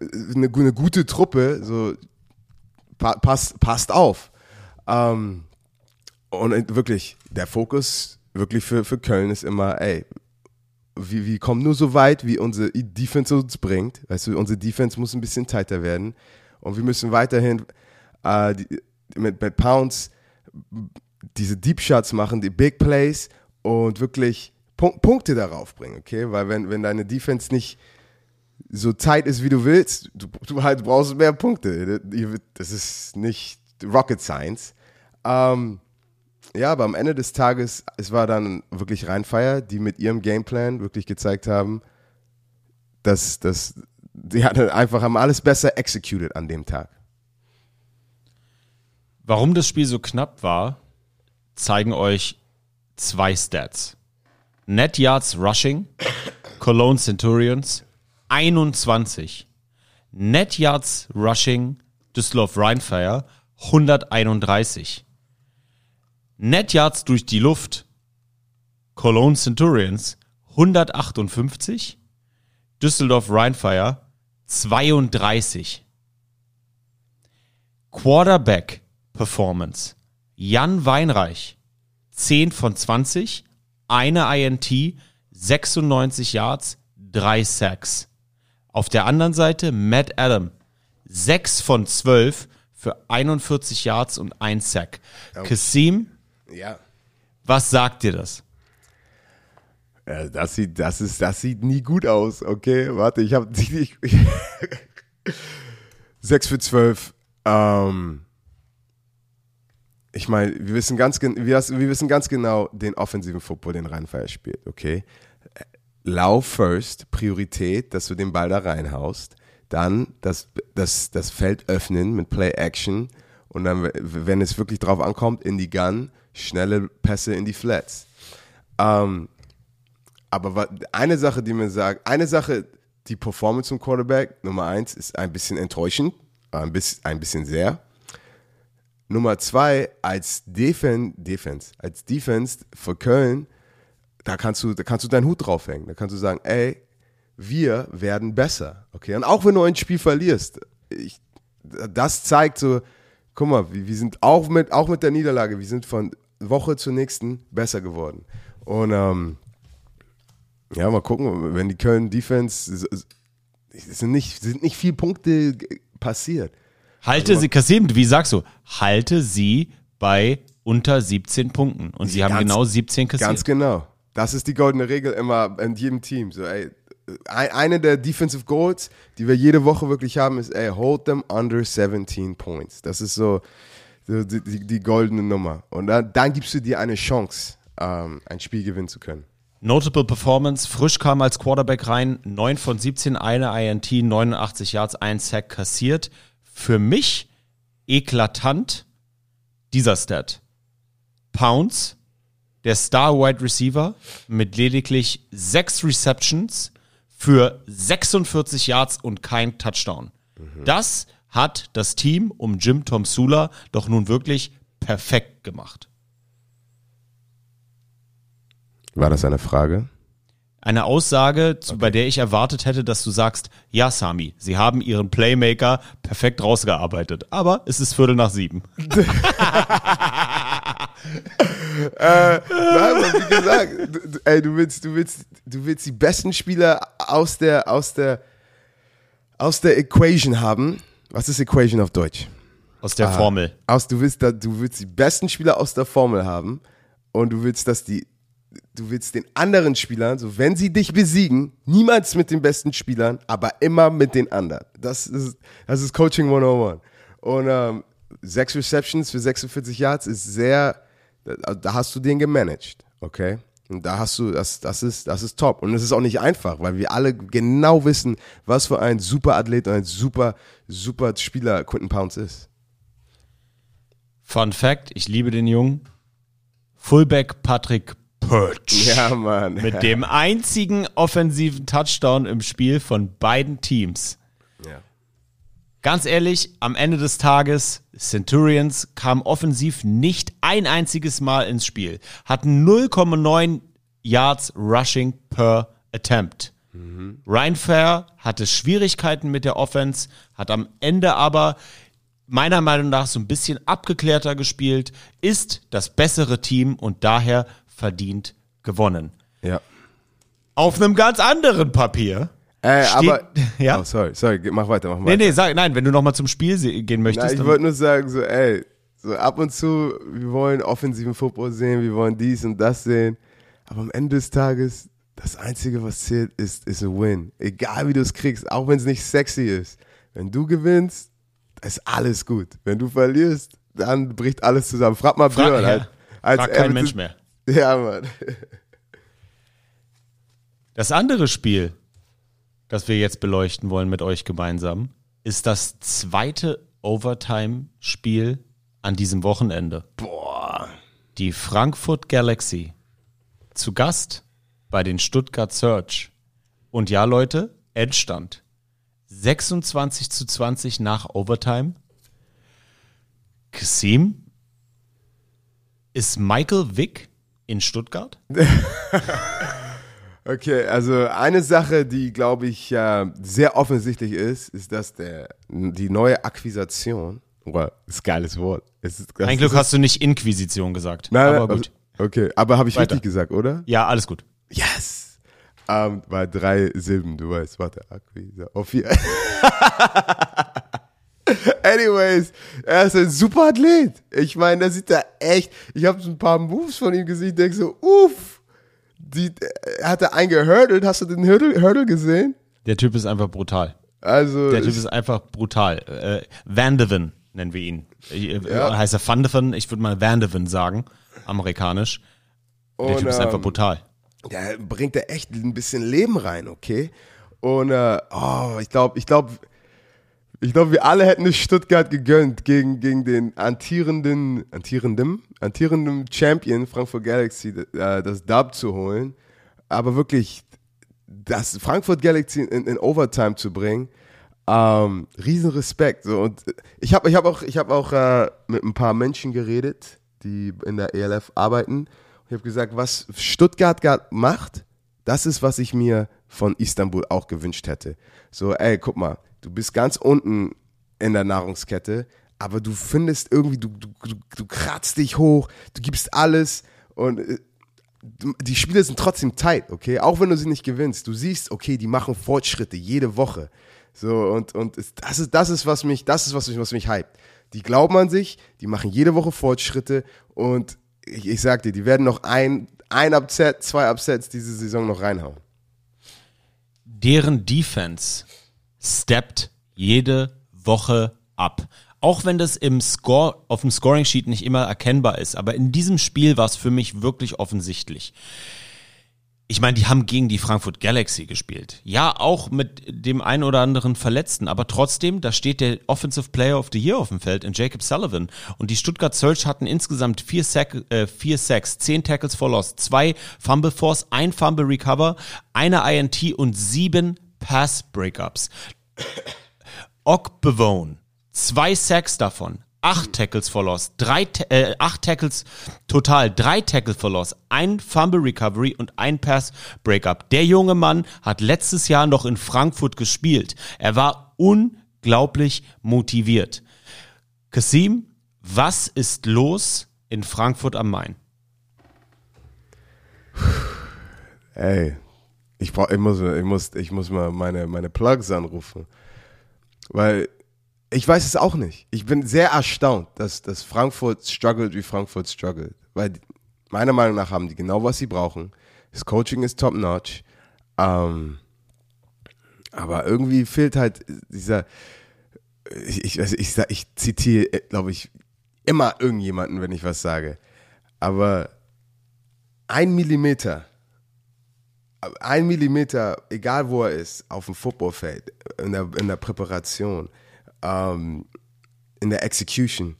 äh, eine, eine gute Truppe, so pa passt, passt auf. Ähm, und äh, wirklich, der Fokus wirklich für, für Köln ist immer, ey, wir, wir kommen nur so weit, wie unsere Defense uns bringt. Weißt du, unsere Defense muss ein bisschen tighter werden. Und wir müssen weiterhin äh, die, mit, mit Pounds diese Deep Shots machen, die Big Plays und wirklich Punk Punkte darauf bringen, okay? Weil wenn, wenn deine Defense nicht so tight ist, wie du willst, du, du halt brauchst mehr Punkte. Das ist nicht Rocket Science. Ähm, ja, aber am Ende des Tages, es war dann wirklich Rheinfeier, die mit ihrem Gameplan wirklich gezeigt haben, dass, dass die hatten einfach haben alles besser executed an dem Tag. Warum das Spiel so knapp war, zeigen euch zwei Stats. Net Yards Rushing, Cologne Centurions 21. Net Yards Rushing, Düsseldorf Rheinfire 131. Net Yards durch die Luft, Cologne Centurions 158. Düsseldorf Rheinfire 32. Quarterback Performance. Jan Weinreich 10 von 20, eine INT, 96 Yards, 3 Sacks. Auf der anderen Seite Matt Adam 6 von 12 für 41 Yards und 1 Sack. Kasim, Ja. was sagt dir das? Äh, Das sieht, das ist, das sieht nie gut aus, okay? Warte, ich habe ich, 6 für 12. Ähm, ich meine, wir wissen ganz wir, wir wissen ganz genau den offensiven Football, den Rheinfeier spielt, okay? Lauf first, Priorität, dass du den Ball da reinhaust. Dann das, das, das Feld öffnen mit Play Action. Und dann, wenn es wirklich drauf ankommt, in die Gun, schnelle Pässe in die Flats. Ähm, aber eine Sache, die mir sagt, eine Sache, die Performance zum Quarterback, Nummer eins, ist ein bisschen enttäuschend, ein bisschen, ein bisschen sehr. Nummer zwei, als Defen, Defense, als Defense für Köln, da kannst du, da kannst du deinen Hut draufhängen. Da kannst du sagen, ey, wir werden besser, okay? Und auch wenn du ein Spiel verlierst, ich, das zeigt so, guck mal, wir, wir sind auch mit, auch mit der Niederlage, wir sind von Woche zur nächsten besser geworden. Und ähm, ja, mal gucken, wenn die Köln Defense, sind nicht, sind nicht viele Punkte passiert. Halte sie, Kasim, wie sagst du? Halte sie bei unter 17 Punkten. Und sie haben Ganz- genau 17 kassiert. Ganz genau. Das ist die goldene Regel immer in jedem Team. So, ey, ein- eine der Defensive Goals, die wir jede Woche wirklich haben, ist, ey, hold them under 17 points. Das ist so die, die, die goldene Nummer. Und dann, dann gibst du dir eine Chance, ähm, ein Spiel gewinnen zu können. Notable Performance. Frisch kam als Quarterback rein. 9 von 17, eine INT, 89 Yards, ein Sack kassiert. Für mich eklatant dieser Stat. Pounds, der Star Wide Receiver mit lediglich 6 Receptions für 46 Yards und kein Touchdown. Das hat das Team um Jim Tom Sula doch nun wirklich perfekt gemacht. War das eine Frage? Eine Aussage, zu, bei der ich erwartet hätte, dass du sagst, ja, Sami, sie haben ihren Playmaker perfekt rausgearbeitet. Aber es ist Viertel nach sieben. Nein, aber wie gesagt, du, du, ey, du willst, du willst, du willst die besten Spieler aus der, aus der, aus der Equation haben. Was ist Equation auf Deutsch? Aus der Formel. Aus, du willst, da, du willst die besten Spieler aus der Formel haben und du willst, dass die, du willst den anderen Spielern, so wenn sie dich besiegen, niemals mit den besten Spielern, aber immer mit den anderen. Das ist, das ist Coaching 101. Und ähm, sechs Receptions für 46 Yards ist sehr, da, da hast du den gemanagt, okay? Und da hast du, das, das ist, das ist top. Und es ist auch nicht einfach, weil wir alle genau wissen, was für ein super Athlet und ein super, super Spieler Quentin Pounds ist. Fun Fact, ich liebe den Jungen. Fullback Patrick Perch. Ja, Mann. Mit dem einzigen offensiven Touchdown im Spiel von beiden Teams. Ganz ehrlich, am Ende des Tages, Centurions kam offensiv nicht ein einziges Mal ins Spiel, hatten 0,9 Yards Rushing per Attempt. Ryan Fair hatte Schwierigkeiten mit der Offense, hat am Ende aber meiner Meinung nach so ein bisschen abgeklärter gespielt, ist das bessere Team und daher verdient gewonnen. Ja. Auf einem ganz anderen Papier. Äh, steht- aber. Ja. Oh, sorry, sorry, mach weiter, mach Nee, weiter. nee, sag, nein, wenn du nochmal zum Spiel gehen möchtest. Nein, ich wollte nur sagen, so, ey, so ab und zu, wir wollen offensiven Football sehen, wir wollen dies und das sehen. Aber am Ende des Tages, das Einzige, was zählt, ist, ist ein Win. Egal wie du es kriegst, auch wenn es nicht sexy ist. Wenn du gewinnst, ist alles gut. Wenn du verlierst, dann bricht alles zusammen. Frag mal Frag- Björn. ja. Halt, Als Fragt kein Mensch mehr. Ja, Mann. Das andere Spiel, das wir jetzt beleuchten wollen mit euch gemeinsam, ist das zweite Overtime-Spiel an diesem Wochenende. Boah. Die Frankfurt Galaxy zu Gast bei den Stuttgart Search. Und ja, Leute, Endstand. 26 zu 20 nach Overtime. Kasim ist Michael Wick in Stuttgart. Okay, also eine Sache, die glaube ich äh, sehr offensichtlich ist, ist, dass der, die neue Akquisition, wow, ist ein geiles Wort. Es ist, das Ein Glück hast du nicht Inquisition gesagt. nein, aber gut. Okay, aber habe ich Weiter. richtig gesagt, oder? Ja, alles gut. Yes! Ähm, war drei Silben, du weißt, warte, Akquise. Auf vier. Anyways, er ist ein super Athlet. Ich meine, der sieht da echt. Ich habe so ein paar Moves von ihm gesehen, denke so, uff. Die, er hatte einen gehurdelt. Hast du den Hurdle, Hurdle gesehen? Der Typ ist einfach brutal. Also, Der Typ ist einfach brutal. Äh, Vandeven nennen wir ihn. Äh, Ja. Heißt er Vandeven? Ich würde mal Vandeven sagen, amerikanisch. Der Und, Typ ist einfach ähm, brutal. der bringt da echt ein bisschen Leben rein, okay? Und äh, oh, ich glaube, ich glaube, ich glaube, wir alle hätten es Stuttgart gegönnt, gegen, gegen den antierenden, antierenden, antierenden Champion Frankfurt Galaxy äh, das Dub zu holen. Aber wirklich, das Frankfurt Galaxy in, in Overtime zu bringen, ähm, riesen Respekt. So. Und ich habe ich hab auch, ich hab auch äh, mit ein paar Menschen geredet, die in der ELF arbeiten. Ich habe gesagt, was Stuttgart macht, das ist, was ich mir von Istanbul auch gewünscht hätte. So, ey, guck mal, du bist ganz unten in der Nahrungskette, aber du findest irgendwie, du, du, du, du kratzt dich hoch, du gibst alles und äh, die Spiele sind trotzdem tight, okay? Auch wenn du sie nicht gewinnst. Du siehst, okay, die machen Fortschritte jede Woche. So, und, und das ist, das ist, was mich, das ist, was mich, was mich hypt. Die glauben an sich, die machen jede Woche Fortschritte und ich, ich sag dir, die werden noch ein, ein Upset, zwei Upsets diese Saison noch reinhauen. Deren Defense steppt jede Woche ab. Auch wenn das im Score, auf dem Scoring Sheet nicht immer erkennbar ist, aber in diesem Spiel war es für mich wirklich offensichtlich. Ich meine, die haben gegen die Frankfurt Galaxy gespielt. Ja, auch mit dem ein oder anderen Verletzten, aber trotzdem, da steht der Offensive Player of the Year auf dem Feld in Jacob Sullivan. Und die Stuttgart Search hatten insgesamt vier, Sack, äh, vier Sacks, zehn Tackles for Loss, zwei Fumble Force, ein Fumble Recover, eine INT und sieben Pass Breakups. Ok Bevone, zwei Sacks davon, acht Tackles for Loss, drei, äh, acht Tackles total, drei Tackles for Loss, ein Fumble Recovery und ein Pass Breakup. Der junge Mann hat letztes Jahr noch in Frankfurt gespielt. Er war unglaublich motiviert. Kasim, was ist los in Frankfurt am Main? Ey, ich, brauch, ich, muss, ich, muss, ich muss mal meine, meine Plugs anrufen. Weil ich weiß es auch nicht. Ich bin sehr erstaunt, dass, dass Frankfurt struggelt, wie Frankfurt struggelt. Weil meiner Meinung nach haben die genau, was sie brauchen. Das Coaching ist top-notch. Ähm, aber irgendwie fehlt halt dieser, ich, ich, weiß- ich, ich zitiere, glaube ich, immer irgendjemanden, wenn ich was sage. Aber ein Millimeter ein Millimeter, egal wo er ist, auf dem Footballfeld, in der, in der Präparation, ähm, in der Execution,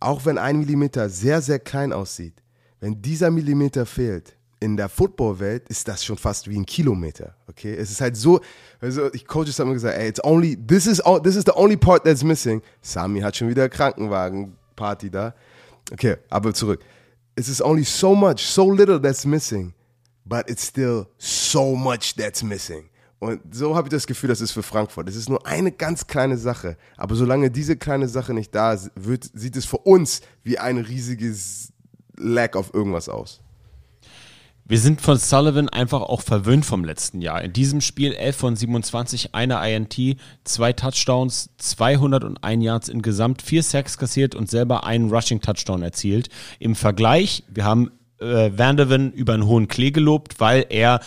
auch wenn ein Millimeter sehr, sehr klein aussieht, wenn dieser Millimeter fehlt, in der Footballwelt ist das schon fast wie ein Kilometer, okay? Es ist halt so, also ich Coaches haben mir gesagt, ey, it's only, this is, all, this is the only part that's missing. Sami hat schon wieder Krankenwagen-Party da. Okay, aber zurück. It is only so much, so little that's missing but it's still so much that's missing. Und so habe ich das Gefühl, das ist für Frankfurt. Es ist nur eine ganz kleine Sache. Aber solange diese kleine Sache nicht da ist, wird, sieht es für uns wie ein riesiges Lack auf irgendwas aus. Wir sind von Sullivan einfach auch verwöhnt vom letzten Jahr. In diesem Spiel 11 von 27, eine INT, zwei Touchdowns, 201 Yards insgesamt, vier Sacks kassiert und selber einen Rushing Touchdown erzielt. Im Vergleich, wir haben äh, Vanderven über einen hohen Klee gelobt, weil er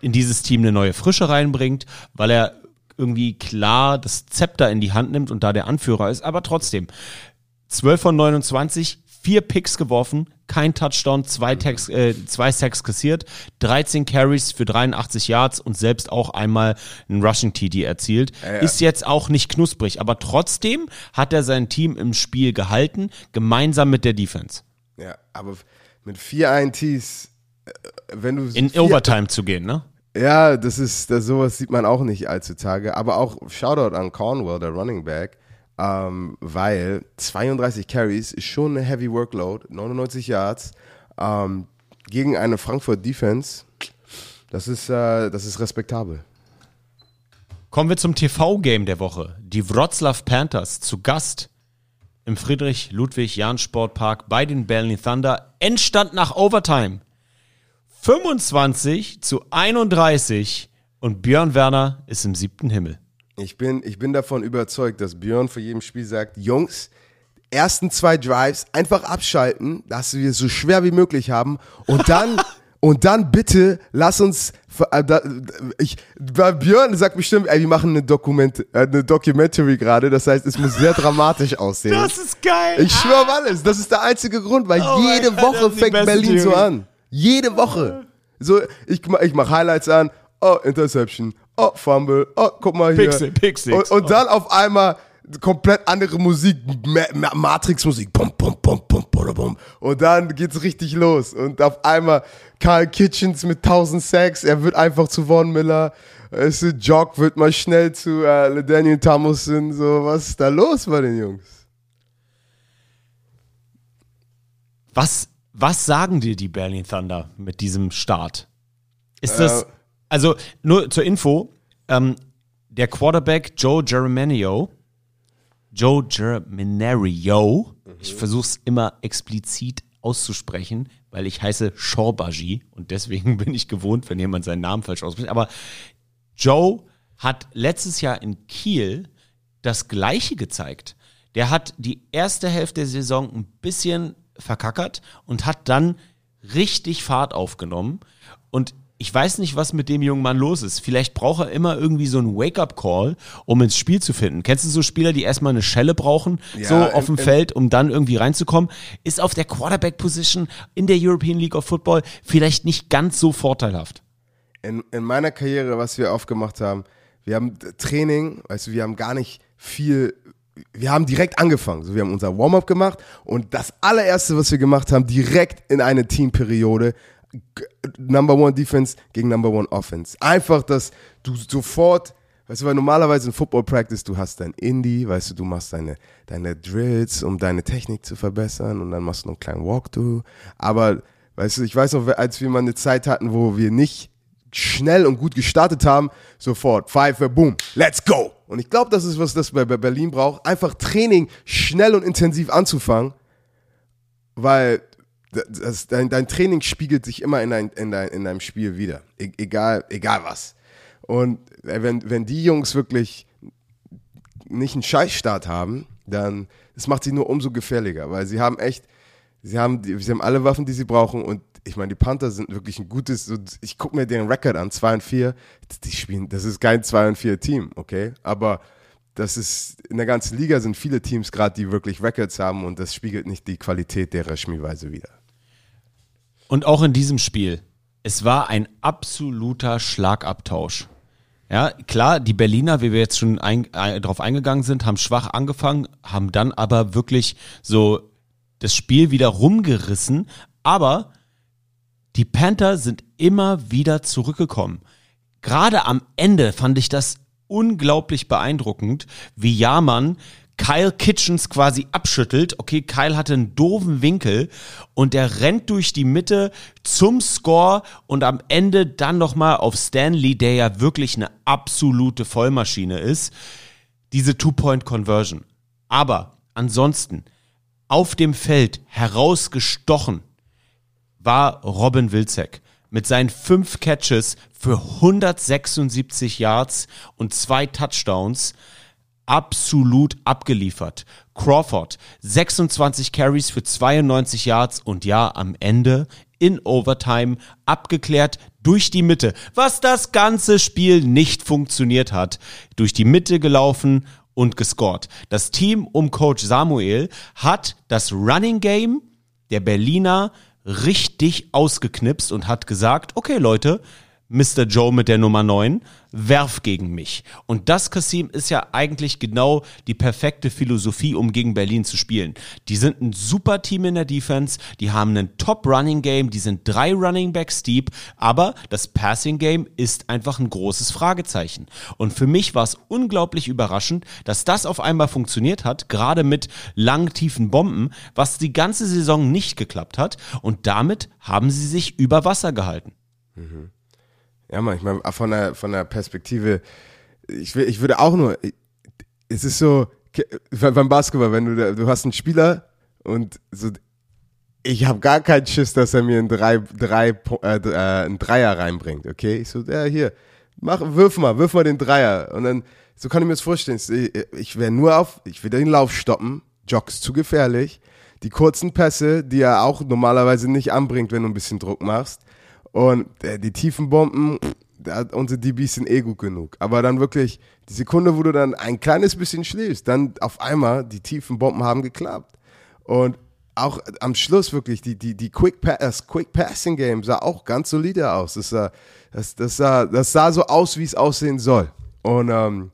in dieses Team eine neue Frische reinbringt, weil er irgendwie klar das Zepter in die Hand nimmt und da der Anführer ist, aber trotzdem 12 von 29, vier Picks geworfen, kein Touchdown, zwei, Tags, äh, zwei Sacks kassiert, 13 Carries für 83 Yards und selbst auch einmal einen Rushing TD erzielt. Ist jetzt auch nicht knusprig, aber trotzdem hat er sein Team im Spiel gehalten, gemeinsam mit der Defense. Ja, aber mit vier INTs, äh, wenn du In vier, Overtime zu gehen, ne? Ja, das ist, das, sowas sieht man auch nicht allzutage. Aber auch Shoutout an Cornwell, der Running Back, ähm, weil 32 Carries ist schon eine Heavy Workload, 99 Yards ähm, gegen eine Frankfurt Defense. Das ist, äh, das ist respektabel. Kommen wir zum TV-Game der Woche. Die Wroclaw Panthers zu Gast im Friedrich-Ludwig-Jahn-Sportpark bei den Berlin Thunder. Endstand nach Overtime. 25 zu 31 und Björn Werner ist im siebten Himmel. Ich bin, ich bin davon überzeugt, dass Björn vor jedem Spiel sagt, Jungs, ersten zwei Drives einfach abschalten, dass wir es so schwer wie möglich haben und dann und dann bitte lass uns äh, ich Björn sagt bestimmt, ey, wir machen eine Dokument äh, eine Documentary gerade, das heißt, es muss sehr dramatisch aussehen. ist geil. ich schwöre auf alles, das ist der einzige Grund, weil Oh jede das Woche fängt Berlin so Theorie. an. Jede Woche. So ich mach- ich mach Highlights an. Oh, Interception. Oh, Fumble. Oh, guck mal hier. Pick Six. Und, und dann auf einmal komplett andere Musik, Ma Ma Matrix-Musik. Bum, bum, bum, bum. Und dann geht's richtig los. Und auf einmal Carl Kitchens mit 1000 Sacks. Er wird einfach zu Von Miller. Es ist Jock wird mal schnell zu äh, Daniel Thomason. So, was ist da los bei den Jungs? Was, was sagen dir die Berlin Thunder mit diesem Start? Ist das, Äh. also nur zur Info, ähm, der Quarterback Joe Germanio, Joe Germanario, ich versuche es immer explizit auszusprechen, weil ich heiße Shorbaji und deswegen bin ich gewohnt, wenn jemand seinen Namen falsch ausspricht. Aber Joe hat letztes Jahr in Kiel das Gleiche gezeigt. Der hat die erste Hälfte der Saison ein bisschen verkackert und hat dann richtig Fahrt aufgenommen. Und ich weiß nicht, was mit dem jungen Mann los ist. Vielleicht braucht er immer irgendwie so einen Wake-up-Call, um ins Spiel zu finden. Kennst du so Spieler, die erstmal eine Schelle brauchen, Ja, so auf dem Feld, um dann irgendwie reinzukommen? Ist auf der Quarterback-Position in der European League of Football vielleicht nicht ganz so vorteilhaft. in, in meiner Karriere, was wir aufgemacht haben, wir haben Training, weißt du, wir haben gar nicht viel, wir haben direkt angefangen. So, wir haben unser Warm-up gemacht und das allererste, was wir gemacht haben, direkt in eine Teamperiode, Number One Defense gegen Number One Offense. Einfach, dass du sofort, weißt du, weil normalerweise in Football Practice, du hast dein Indie, weißt du, du machst deine, deine Drills, um deine Technik zu verbessern und dann machst du noch einen kleinen Walkthrough. Aber, weißt du, ich weiß noch, als wir mal eine Zeit hatten, wo wir nicht schnell und gut gestartet haben, sofort Pfeife, boom, let's go. Und ich glaube, das ist, was das bei Berlin braucht. Einfach Training schnell und intensiv anzufangen, weil das, dein, dein Training spiegelt sich immer in, dein, in, dein, in deinem Spiel wieder. E egal, egal was. Und äh, wenn, wenn die Jungs wirklich nicht einen Scheißstart haben, dann das macht sie nur umso gefährlicher, weil sie haben echt, sie haben, sie haben alle Waffen, die sie brauchen und ich meine, die Panther sind wirklich ein gutes, ich gucke mir deren Rekord an, 2 und 4, die spielen, das ist kein 2 und 4 Team, okay, aber das ist, in der ganzen Liga sind viele Teams gerade, die wirklich Records haben und das spiegelt nicht die Qualität derer Spielweise wider. Und auch in diesem Spiel, es war ein absoluter Schlagabtausch. Ja, klar, die Berliner, wie wir jetzt schon ein, äh, drauf eingegangen sind, haben schwach angefangen, haben dann aber wirklich so das Spiel wieder rumgerissen. Aber die Panther sind immer wieder zurückgekommen. Gerade am Ende fand ich das unglaublich beeindruckend, wie Jahrmann Kyle Kitchens quasi abschüttelt. Okay, Kyle hatte einen doofen Winkel und der rennt durch die Mitte zum Score und am Ende dann nochmal auf Stanley, der ja wirklich eine absolute Vollmaschine ist, diese Two-Point-Conversion. Aber ansonsten auf dem Feld herausgestochen war Robin Wilczek mit seinen fünf Catches für 176 Yards und zwei Touchdowns absolut abgeliefert. Crawford 26 Carries für 92 Yards und ja, am Ende in Overtime abgeklärt durch die Mitte, was das ganze Spiel nicht funktioniert hat. Durch die Mitte gelaufen und gescored. Das Team um Coach Samuel hat das Running Game der Berliner richtig ausgeknipst und hat gesagt, okay Leute, Mr. Joe mit der Nummer 9, werf gegen mich. Und das, Kassim, ist ja eigentlich genau die perfekte Philosophie, um gegen Berlin zu spielen. Die sind ein super Team in der Defense, die haben einen Top-Running-Game, die sind drei Running Backs deep, aber das Passing-Game ist einfach ein großes Fragezeichen. Und für mich war es unglaublich überraschend, dass das auf einmal funktioniert hat, gerade mit langen, tiefen Bomben, was die ganze Saison nicht geklappt hat. Und damit haben sie sich über Wasser gehalten. Ja, man, ich meine, von der, von der Perspektive, ich, will, ich würde auch nur, es ist so, beim Basketball, wenn du, du hast einen Spieler und so, ich habe gar keinen Schiss, dass er mir einen, drei, drei, äh, äh, einen Dreier reinbringt, okay? Ich so, ja, hier, mach, wirf mal, wirf mal den Dreier. Und dann, so kann ich mir das vorstellen, ich, wäre nur auf, ich will den Lauf stoppen, Jog ist zu gefährlich, die kurzen Pässe, die er auch normalerweise nicht anbringt, wenn du ein bisschen Druck machst. Und äh, die tiefen Bomben, da, unsere DBs sind eh gut genug. Aber dann wirklich, die Sekunde, wo du dann ein kleines bisschen schläfst, dann auf einmal, die tiefen Bomben haben geklappt. Und auch am Schluss wirklich, die, die, die Quick, das Quick Passing Game sah auch ganz solide aus. Das sah, das, das sah, das sah so aus, wie es aussehen soll. Und ähm,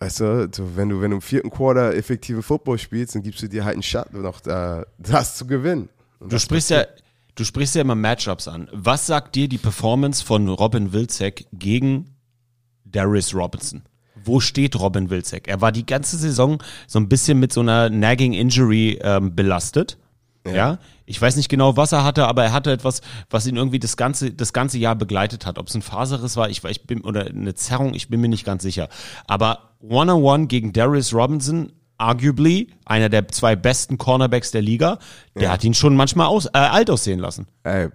weißt du, wenn du, wenn du im vierten Quarter effektiven Football spielst, dann gibst du dir halt einen Shot, noch da, das zu gewinnen. Und Du sprichst ja, du sprichst ja immer Matchups an. Was sagt dir die Performance von Robin Wilczek gegen Darius Robinson? Wo steht Robin Wilczek? Er war die ganze Saison so ein bisschen mit so einer nagging Injury ähm, belastet. Ja. Ich weiß nicht genau, was er hatte, aber er hatte etwas, was ihn irgendwie das ganze, das ganze Jahr begleitet hat. Ob es ein Faserriss war, ich, ich bin, oder eine Zerrung, ich bin mir nicht ganz sicher. Aber One-on-One gegen Darius Robinson, arguably einer der zwei besten Cornerbacks der Liga, der hat ihn schon manchmal aus, äh, alt aussehen lassen. Ey,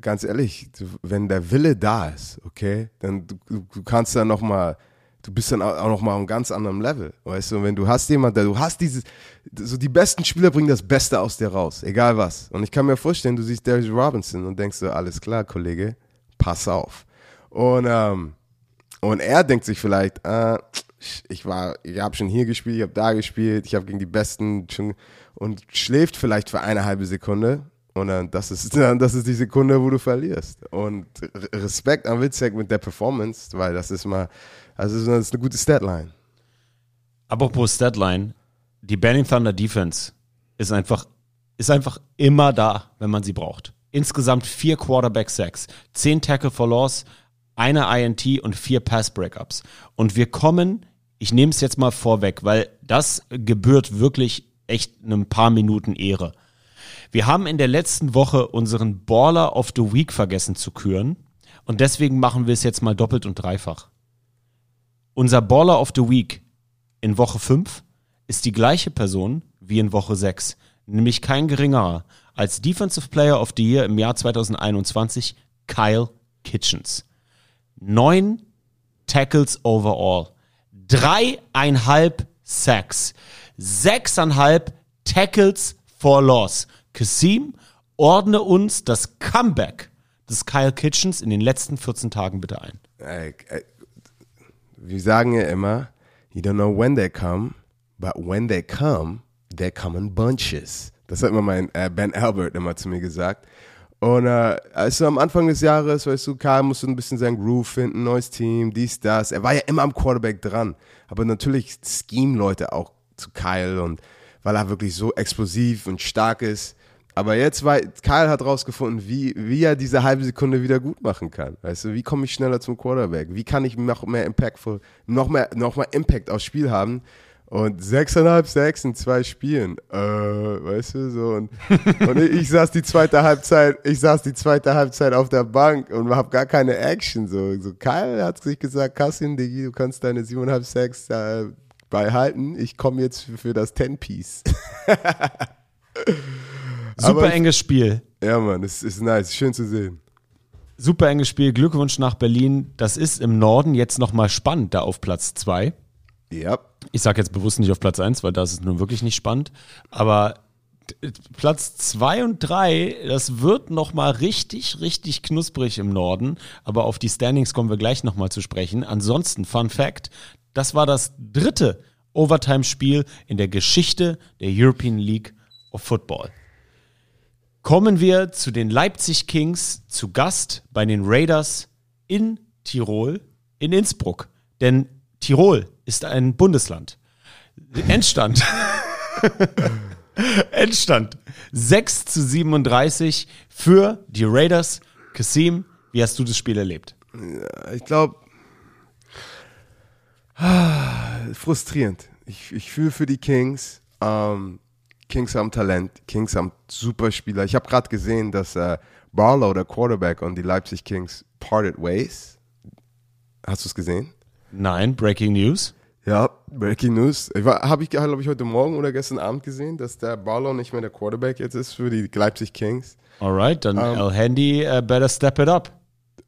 ganz ehrlich, du, wenn der Wille da ist, okay, dann du, du, kannst dann noch mal, du bist dann auch auch noch mal auf einem ganz anderen Level, weißt du, Und wenn du hast jemand, der, du hast dieses, so die besten Spieler bringen das Beste aus dir raus, egal was. Und ich kann mir vorstellen, du siehst Darius Robinson und denkst so, alles klar, Kollege, pass auf. Und, ähm, und er denkt sich vielleicht, äh, ich war, ich habe schon hier gespielt, ich habe da gespielt, ich habe gegen die Besten schon und schläft vielleicht für eine halbe Sekunde und dann das ist dann das ist die Sekunde, wo du verlierst. Und Respekt an Witzek mit der Performance, weil das ist mal, also das ist eine gute Statline. Apropos Statline, die Banning Thunder Defense ist einfach, ist einfach immer da, wenn man sie braucht. Insgesamt vier Quarterback Sacks, zehn Tackle for Loss, eine INT und vier Pass Breakups. Und wir kommen, ich nehme es jetzt mal vorweg, weil das gebührt wirklich echt ein paar Minuten Ehre. Wir haben in der letzten Woche unseren Baller of the Week vergessen zu küren und deswegen machen wir es jetzt mal doppelt und dreifach. Unser Baller of the Week in Woche 5 ist die gleiche Person wie in Woche 6, nämlich kein geringerer als Defensive Player of the Year im Jahr 2021 Kyle Kitchens. Neun Tackles overall, dreieinhalb Sacks, sechseinhalb Tackles for Loss. Kasim, ordne uns das Comeback des Kyle Kitchens in den letzten 14 Tagen bitte ein. Wir sagen ja immer, you don't know when they come, but when they come, they come in bunches. Das hat immer mein äh, Ben Albert immer zu mir gesagt. Und äh, also am Anfang des Jahres, weißt du, Karl musste ein bisschen seinen Groove finden, neues Team, dies, das. Er war ja immer am Quarterback dran. Aber natürlich Scheme-Leute auch zu Kyle und weil er wirklich so explosiv und stark ist. Aber jetzt war, Kyle hat rausgefunden, wie, wie er diese halbe Sekunde wieder gut machen kann. Weißt du, wie komme ich schneller zum Quarterback? Wie kann ich noch mehr impactful, noch mehr, noch mehr Impact aufs Spiel haben? Und sechseinhalb Sacks in zwei Spielen. Äh, weißt du, so. Und, und ich, ich saß die zweite Halbzeit, ich saß die zweite Halbzeit auf der Bank und hab gar keine Action. So, so Kyle hat sich gesagt, Kassin, Digi, du kannst deine siebeneinhalb Sacks äh, beihalten. Ich komme jetzt für, für das Ten-Piece. Super Aber- enges Spiel. ja, Mann, es ist nice, schön zu sehen. Super enges Spiel. Glückwunsch nach Berlin. Das ist im Norden jetzt nochmal spannend, da auf Platz 2. Ja. Ich sage jetzt bewusst nicht auf Platz 1, weil da ist es nun wirklich nicht spannend. Aber t- Platz 2 und 3, das wird nochmal richtig, richtig knusprig im Norden. Aber auf die Standings kommen wir gleich nochmal zu sprechen. Ansonsten, Fun Fact, das war das dritte Overtime-Spiel in der Geschichte der European League of Football. kommen wir zu den Leipzig Kings zu Gast bei den Raiders in Tirol, in Innsbruck. Denn Tirol ist ein Bundesland. Endstand. Endstand. 6 zu 37 für die Raiders. Kasim, wie hast du das Spiel erlebt? Ich glaube, frustrierend. Ich, ich fühle für die Kings. Ähm, Kings haben Talent, Kings haben super Spieler. Ich habe gerade gesehen, dass äh, Barlow, der Quarterback und die Leipzig Kings, parted ways. Hast du es gesehen? Nein, Breaking News. Ja, Breaking News. Habe ich, glaube ich, heute Morgen oder gestern Abend gesehen, dass der Barlow nicht mehr der Quarterback jetzt ist für die Leipzig Kings. Alright, dann El Handy uh, better step it up.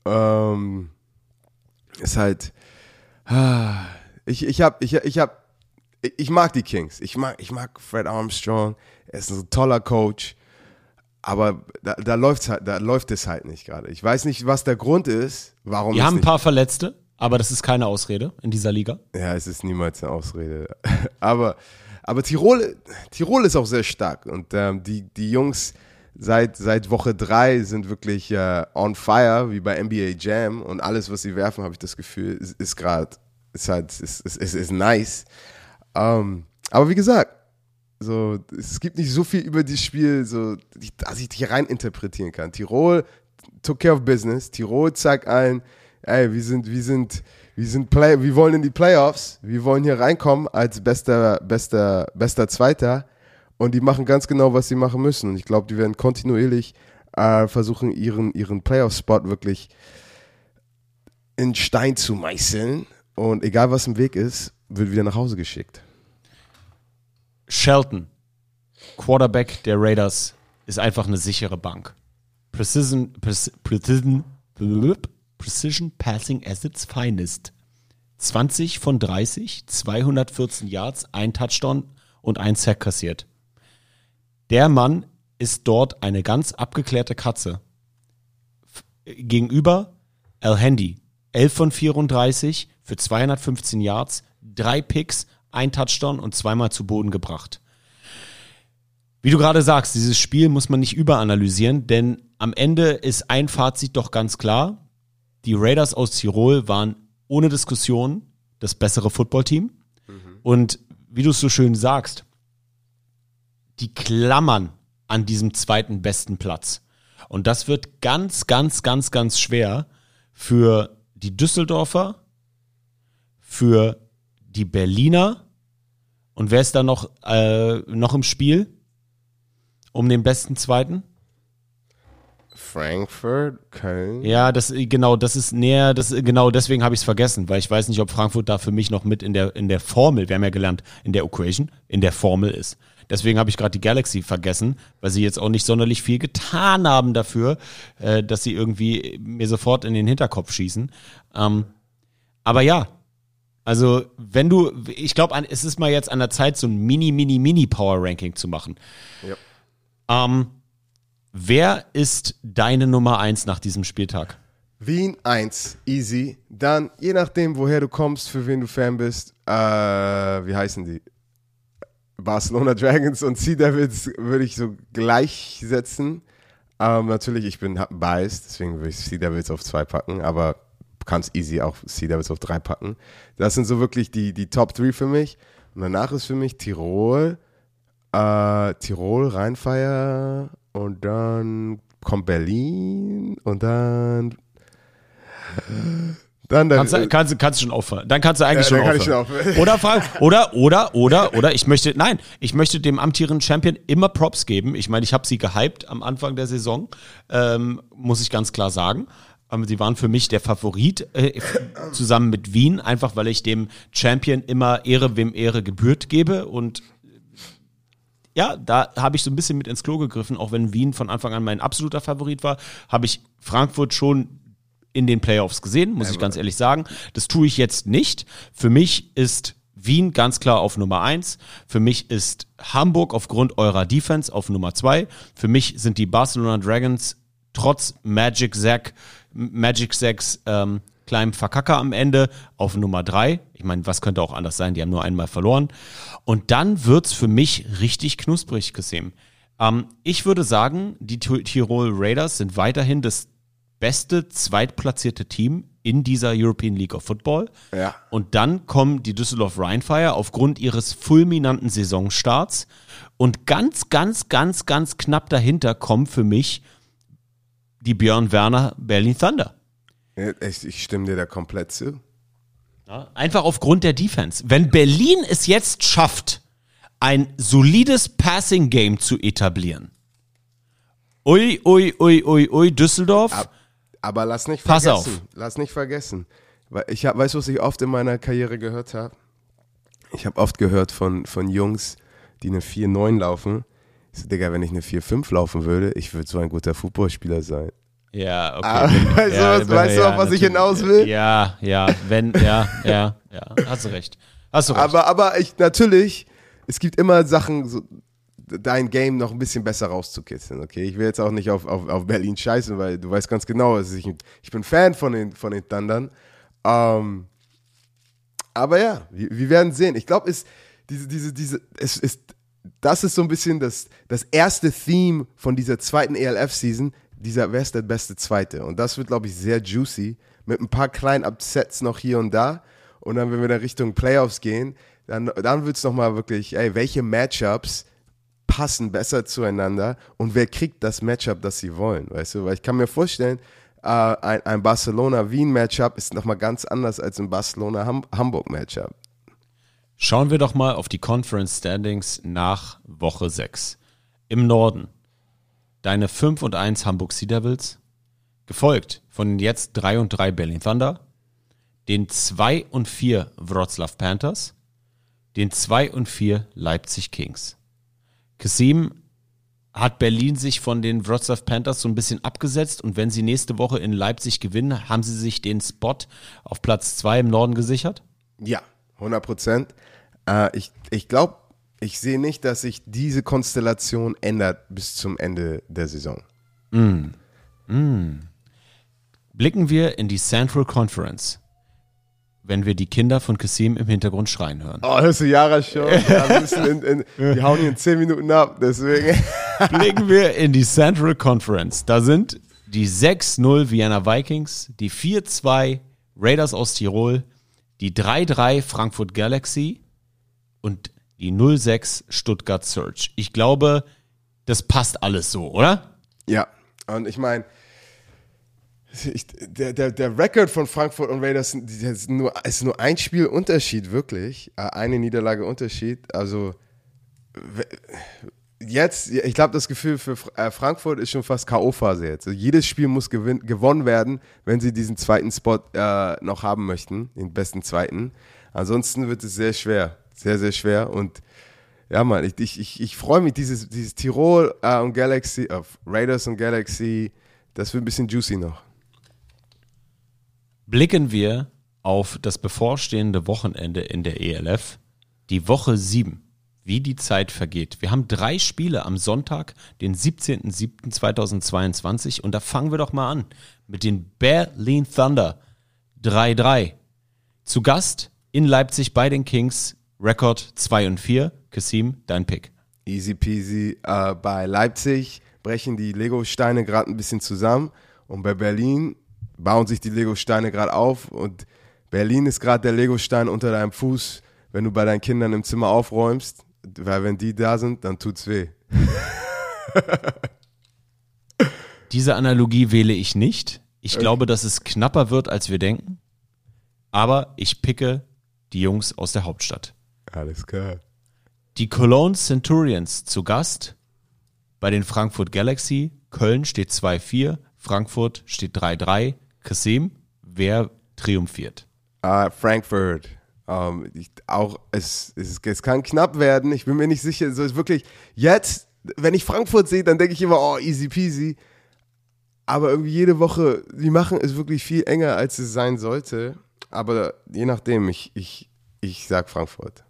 Ähm, ist halt. ah, Ich, ich hab, ich, ich hab, ich mag die Kings. Ich mag, ich mag Fred Armstrong. Er ist ein toller Coach. Aber da, da läuft's halt, da läuft es halt nicht gerade. Ich weiß nicht, was der Grund ist, warum Wir es haben ein paar Verletzte, aber das ist keine Ausrede in dieser Liga. Ja, es ist niemals eine Ausrede. Aber, aber Tirol, Tirol ist auch sehr stark. Und ähm, die, die Jungs seit, seit Woche drei sind wirklich äh, on fire, wie bei NBA Jam. Und alles, was sie werfen, habe ich das Gefühl, ist, ist gerade, ist halt, ist, ist, ist, ist nice. Ähm, aber wie gesagt, so, es gibt nicht so viel über das Spiel, so, dass ich hier rein interpretieren kann. Tirol took care of business. Tirol zeigt allen, ey, wir sind, wir sind, wir sind Play, wir wollen in die Playoffs, wir wollen hier reinkommen als bester, bester, bester Zweiter. Und die machen ganz genau, was sie machen müssen. Und ich glaube, die werden kontinuierlich äh, versuchen, ihren, ihren Playoff-Spot wirklich in Stein zu meißeln. Und egal was im Weg ist, wird wieder nach Hause geschickt. Shelton, Quarterback der Raiders, ist einfach eine sichere Bank. Precision, Preci- Precision, Precision Passing as its finest. 20 von 30, 214 Yards, ein Touchdown und ein Sack kassiert. Der Mann ist dort eine ganz abgeklärte Katze. F- Gegenüber Al Handy, 11 von 34 für 215 Yards, drei Picks, ein Touchdown und zweimal zu Boden gebracht. Wie du gerade sagst, dieses Spiel muss man nicht überanalysieren, denn am Ende ist ein Fazit doch ganz klar. Die Raiders aus Tirol waren ohne Diskussion das bessere Footballteam. Und wie du es so schön sagst, die klammern an diesem zweiten besten Platz. Und das wird ganz, ganz, ganz, ganz schwer für die Düsseldorfer, für die Berliner und wer ist da noch, äh, noch im Spiel um den besten zweiten? Frankfurt, Köln. Ja, das genau, das ist näher, das genau deswegen habe ich es vergessen, weil ich weiß nicht, ob Frankfurt da für mich noch mit in der in der Formel, wir haben ja gelernt, in der Equation, in der Formel ist. Deswegen habe ich gerade die Galaxy vergessen, weil sie jetzt auch nicht sonderlich viel getan haben dafür, äh, dass sie irgendwie mir sofort in den Hinterkopf schießen. Ähm, aber ja, also wenn du, ich glaube, es ist mal jetzt an der Zeit, so ein Mini, Mini, Mini Power Ranking zu machen. Ja. Ähm, wer ist deine Nummer eins nach diesem Spieltag? Wien 1, easy. Dann, je nachdem, woher du kommst, für wen du Fan bist, äh, wie heißen die? Barcelona Dragons und Sea Devils würde ich so gleichsetzen. Ähm, natürlich, ich bin biased, deswegen würde ich Sea Devils auf zwei packen, aber kannst easy auch Sea Devils auf drei packen. Das sind so wirklich die, die Top 3 für mich. Und danach ist für mich Tirol, äh, Tirol, Rheinfeier und dann kommt Berlin und dann dann der, Kannst, du- kannst, kannst du schon aufhören. Dann kannst du eigentlich Ja, schon dann aufhören. schon aufhören. Oder, frag- oder, oder, oder, oder, ich möchte, nein, ich möchte dem amtierenden Champion immer Props geben. Ich meine, ich habe sie gehypt am Anfang der Saison, ähm, muss ich ganz klar sagen. Aber sie waren für mich der Favorit äh, zusammen mit Wien, einfach weil ich dem Champion immer Ehre, wem Ehre gebührt gebe. Und ja, da habe ich so ein bisschen mit ins Klo gegriffen, auch wenn Wien von Anfang an mein absoluter Favorit war, habe ich Frankfurt schon in den Playoffs gesehen, muss ich ganz ehrlich sagen. Das tue ich jetzt nicht. Für mich ist Wien ganz klar auf Nummer eins. Für mich ist Hamburg aufgrund eurer Defense auf Nummer zwei. Für mich sind die Barcelona Dragons trotz Magic Zack, Magic Zacks ähm, kleinem Verkacker am Ende auf Nummer drei. Ich meine, was könnte auch anders sein? Die haben nur einmal verloren. Und dann wird's für mich richtig knusprig gesehen. Ähm, ich würde sagen, die Ti- Tirol Raiders sind weiterhin das beste zweitplatzierte Team in dieser European League of Football. Ja. Und dann kommen die Düsseldorf Rheinfire aufgrund ihres fulminanten Saisonstarts. Und ganz, ganz, ganz, ganz knapp dahinter kommen für mich die Björn Werner Berlin Thunder. Ich, ich stimme dir da komplett zu. Ja, Einfach aufgrund der Defense. Wenn Berlin es jetzt schafft, ein solides Passing-Game zu etablieren. Ui, ui, ui, ui, ui, Düsseldorf. Ab- Aber lass nicht Pass vergessen. auf. Lass nicht vergessen. Weil ich hab, weißt du, was ich oft in meiner Karriere gehört habe? Ich habe oft gehört von, von Jungs, die eine 4-9 laufen. Ich so, Digga, wenn ich eine 4-5 laufen würde, ich würde so ein guter Fußballspieler sein. Ja, okay. Ah, weißt du, was- weißt du, auf was ich hinaus will? Ja, ja, wenn, ja, ja, ja, hast du recht. Hast du recht. Aber, aber ich, natürlich, es gibt immer Sachen, so, dein Game noch ein bisschen besser rauszukitzeln, okay? Ich will jetzt auch nicht auf, auf, auf Berlin scheißen, weil du weißt ganz genau, dass ich, ich bin Fan von den, von den Thundern. Ähm, aber ja, wir, wir werden sehen. Ich glaube, es, diese, diese, diese, es ist, das ist so ein bisschen das, das erste Theme von dieser zweiten ELF-Season, dieser, wer ist der beste Zweite? Und das wird, glaube ich, sehr juicy, mit ein paar kleinen Upsets noch hier und da. Und dann, wenn wir dann Richtung Playoffs gehen, dann, dann wird es nochmal wirklich, ey, welche Matchups passen besser zueinander und wer kriegt das Matchup, das sie wollen, weißt du? Weil ich kann mir vorstellen, äh, ein, ein Barcelona-Wien-Matchup ist nochmal ganz anders als ein Barcelona-Hamburg-Matchup. Schauen wir doch mal auf die Conference Standings nach Woche 6. Im Norden deine 5 und 1 Hamburg Sea Devils, gefolgt von den jetzt 3 und 3 Berlin Thunder, den 2 und 4 Wroclaw Panthers, den 2 und 4 Leipzig Kings. Kasim hat Berlin sich von den Wroclaw Panthers so ein bisschen abgesetzt und wenn sie nächste Woche in Leipzig gewinnen, haben sie sich den Spot auf Platz 2 im Norden gesichert? Ja, 100 Prozent. Äh, ich ich glaube, ich sehe nicht, dass sich diese Konstellation ändert bis zum Ende der Saison. Blicken wir in die Central Conference, wenn wir die Kinder von Kasim im Hintergrund schreien hören. Oh, hörst du Jara schon? In, in, die hauen hier in 10 Minuten ab, deswegen. Blicken wir in die Central Conference. Da sind die 6-0 Vienna Vikings, die 4-2 Raiders aus Tirol, die 3-3 Frankfurt Galaxy und die 0-6 Stuttgart Surge. Ich glaube, das passt alles so, oder? Ja, und ich meine, der, der, der Rekord von Frankfurt und Raiders ist nur, ist nur ein Spiel Unterschied, wirklich. Äh, Eine Niederlage Unterschied. Also jetzt, ich glaube, das Gefühl für äh, Frankfurt ist schon fast K.O.-Phase jetzt. Also jedes Spiel muss gewinn, gewonnen werden, wenn sie diesen zweiten Spot äh, noch haben möchten, den besten zweiten. Ansonsten wird es sehr schwer. Sehr, sehr schwer. Und ja, Mann, ich, ich, ich, ich freue mich, dieses, dieses Tirol äh, und Galaxy, äh, Raiders und Galaxy, das wird ein bisschen juicy noch. Blicken wir auf das bevorstehende Wochenende in der ELF, die Woche 7, wie die Zeit vergeht. Wir haben drei Spiele am Sonntag, den 17.07.2022 und da fangen wir doch mal an mit den Berlin Thunder 3-3. Zu Gast in Leipzig bei den Kings, Rekord 2 und 4. Kasim, dein Pick. Easy peasy. Äh, bei Leipzig brechen die Lego-Steine gerade ein bisschen zusammen und bei Berlin bauen sich die Lego-Steine gerade auf und Berlin ist gerade der Lego-Stein unter deinem Fuß, wenn du bei deinen Kindern im Zimmer aufräumst, weil wenn die da sind, dann tut's weh. Diese Analogie wähle ich nicht. Ich glaube, dass es knapper wird, als wir denken. Aber ich picke die Jungs aus der Hauptstadt. Alles klar. Die Cologne Centurions zu Gast bei den Frankfurt Galaxy. Köln steht 2-4, Frankfurt steht 3-3. Kasim, wer triumphiert? Ah, Frankfurt. Ähm, ich, auch es, es, es kann knapp werden. Ich bin mir nicht sicher. So ist wirklich jetzt, wenn ich Frankfurt sehe, dann denke ich immer, oh, easy peasy. Aber irgendwie jede Woche, die machen es wirklich viel enger, als es sein sollte. Aber je nachdem, ich, ich, ich sag Frankfurt.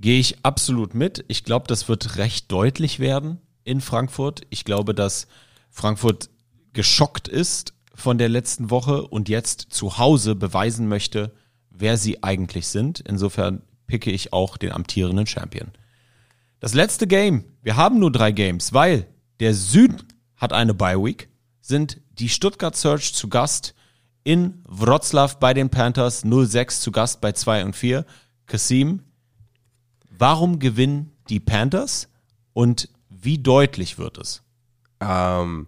Gehe ich absolut mit. Ich glaube, das wird recht deutlich werden in Frankfurt. Ich glaube, dass Frankfurt geschockt ist von der letzten Woche und jetzt zu Hause beweisen möchte, wer sie eigentlich sind. Insofern picke ich auch den amtierenden Champion. Das letzte Game, wir haben nur drei Games, weil der Süden hat eine Bye Week, sind die Stuttgart Search zu Gast in Wroclaw bei den Panthers, 06 zu Gast bei 2 und 4. Kasim, warum gewinnen die Panthers und wie deutlich wird es? Ähm,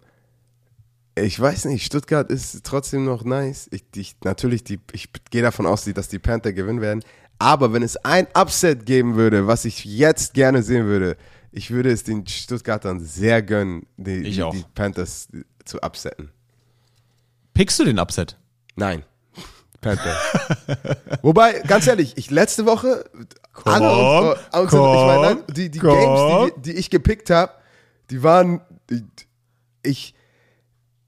ich weiß nicht, Stuttgart ist trotzdem noch nice. Ich, ich, natürlich, die, ich gehe davon aus, dass die Panther gewinnen werden. Aber wenn es ein Upset geben würde, was ich jetzt gerne sehen würde, ich würde es den Stuttgartern sehr gönnen, die, die, die Panthers zu upsetten. Pickst du den Upset? Nein. Panther. Wobei, ganz ehrlich, ich letzte Woche alle Komm, unsere, unsere, ich komm, meine, nein, die, die komm. Games, die, die ich gepickt habe, die waren, ich,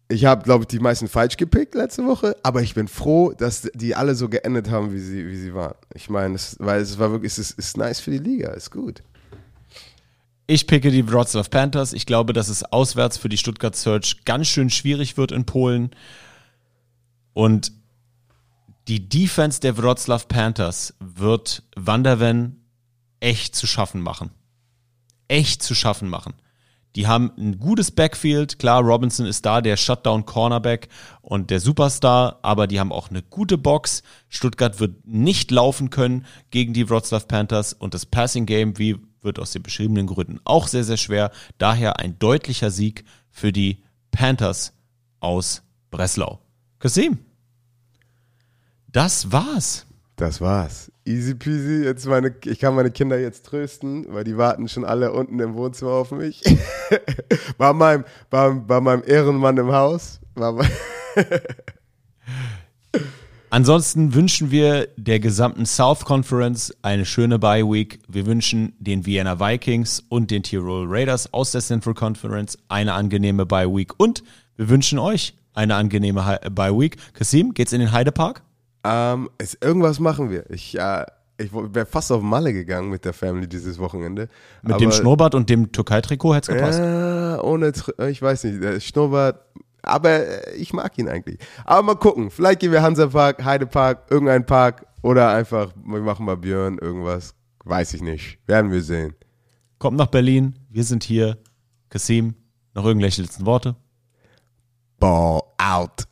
ich habe, glaube ich, die meisten falsch gepickt letzte Woche, aber ich bin froh, dass die alle so geendet haben, wie sie, wie sie waren. Ich meine, es, weil es war wirklich, es ist, ist nice für die Liga, ist gut. Ich picke die Wroclaw Panthers. Ich glaube, dass es auswärts für die Stuttgart Search ganz schön schwierig wird in Polen. Und die Defense der Wroclaw Panthers wird Wanderven echt zu schaffen machen. Echt zu schaffen machen. Die haben ein gutes Backfield. Klar, Robinson ist da, der Shutdown-Cornerback und der Superstar, aber die haben auch eine gute Box. Stuttgart wird nicht laufen können gegen die Wroclaw Panthers und das Passing Game, wie wird aus den beschriebenen Gründen auch sehr, sehr schwer. Daher ein deutlicher Sieg für die Panthers aus Breslau. Kasim, das war's. Das war's. Easy peasy. Jetzt meine, ich kann meine Kinder jetzt trösten, weil die warten schon alle unten im Wohnzimmer auf mich. bei, meinem, bei, bei meinem Ehrenmann im Haus. Ansonsten wünschen wir der gesamten South Conference eine schöne Bye Week. Wir wünschen den Vienna Vikings und den Tirol Raiders aus der Central Conference eine angenehme Bye Week und wir wünschen euch eine angenehme Bye Week. Kasim, geht's in den Heidepark? Ähm, es, irgendwas machen wir. Ich, äh, ich wäre fast auf Malle gegangen mit der Family dieses Wochenende. Mit dem Schnurrbart und dem Türkei-Trikot hätte es gepasst. Ja, ohne, ich weiß nicht, der Schnurrbart, aber äh, ich mag ihn eigentlich. Aber mal gucken, vielleicht gehen wir Hansapark, Heidepark, irgendein Park oder einfach, wir machen mal Björn, irgendwas, weiß ich nicht. Werden wir sehen. Kommt nach Berlin, wir sind hier. Kasim, noch irgendwelche letzten Worte? Ball out.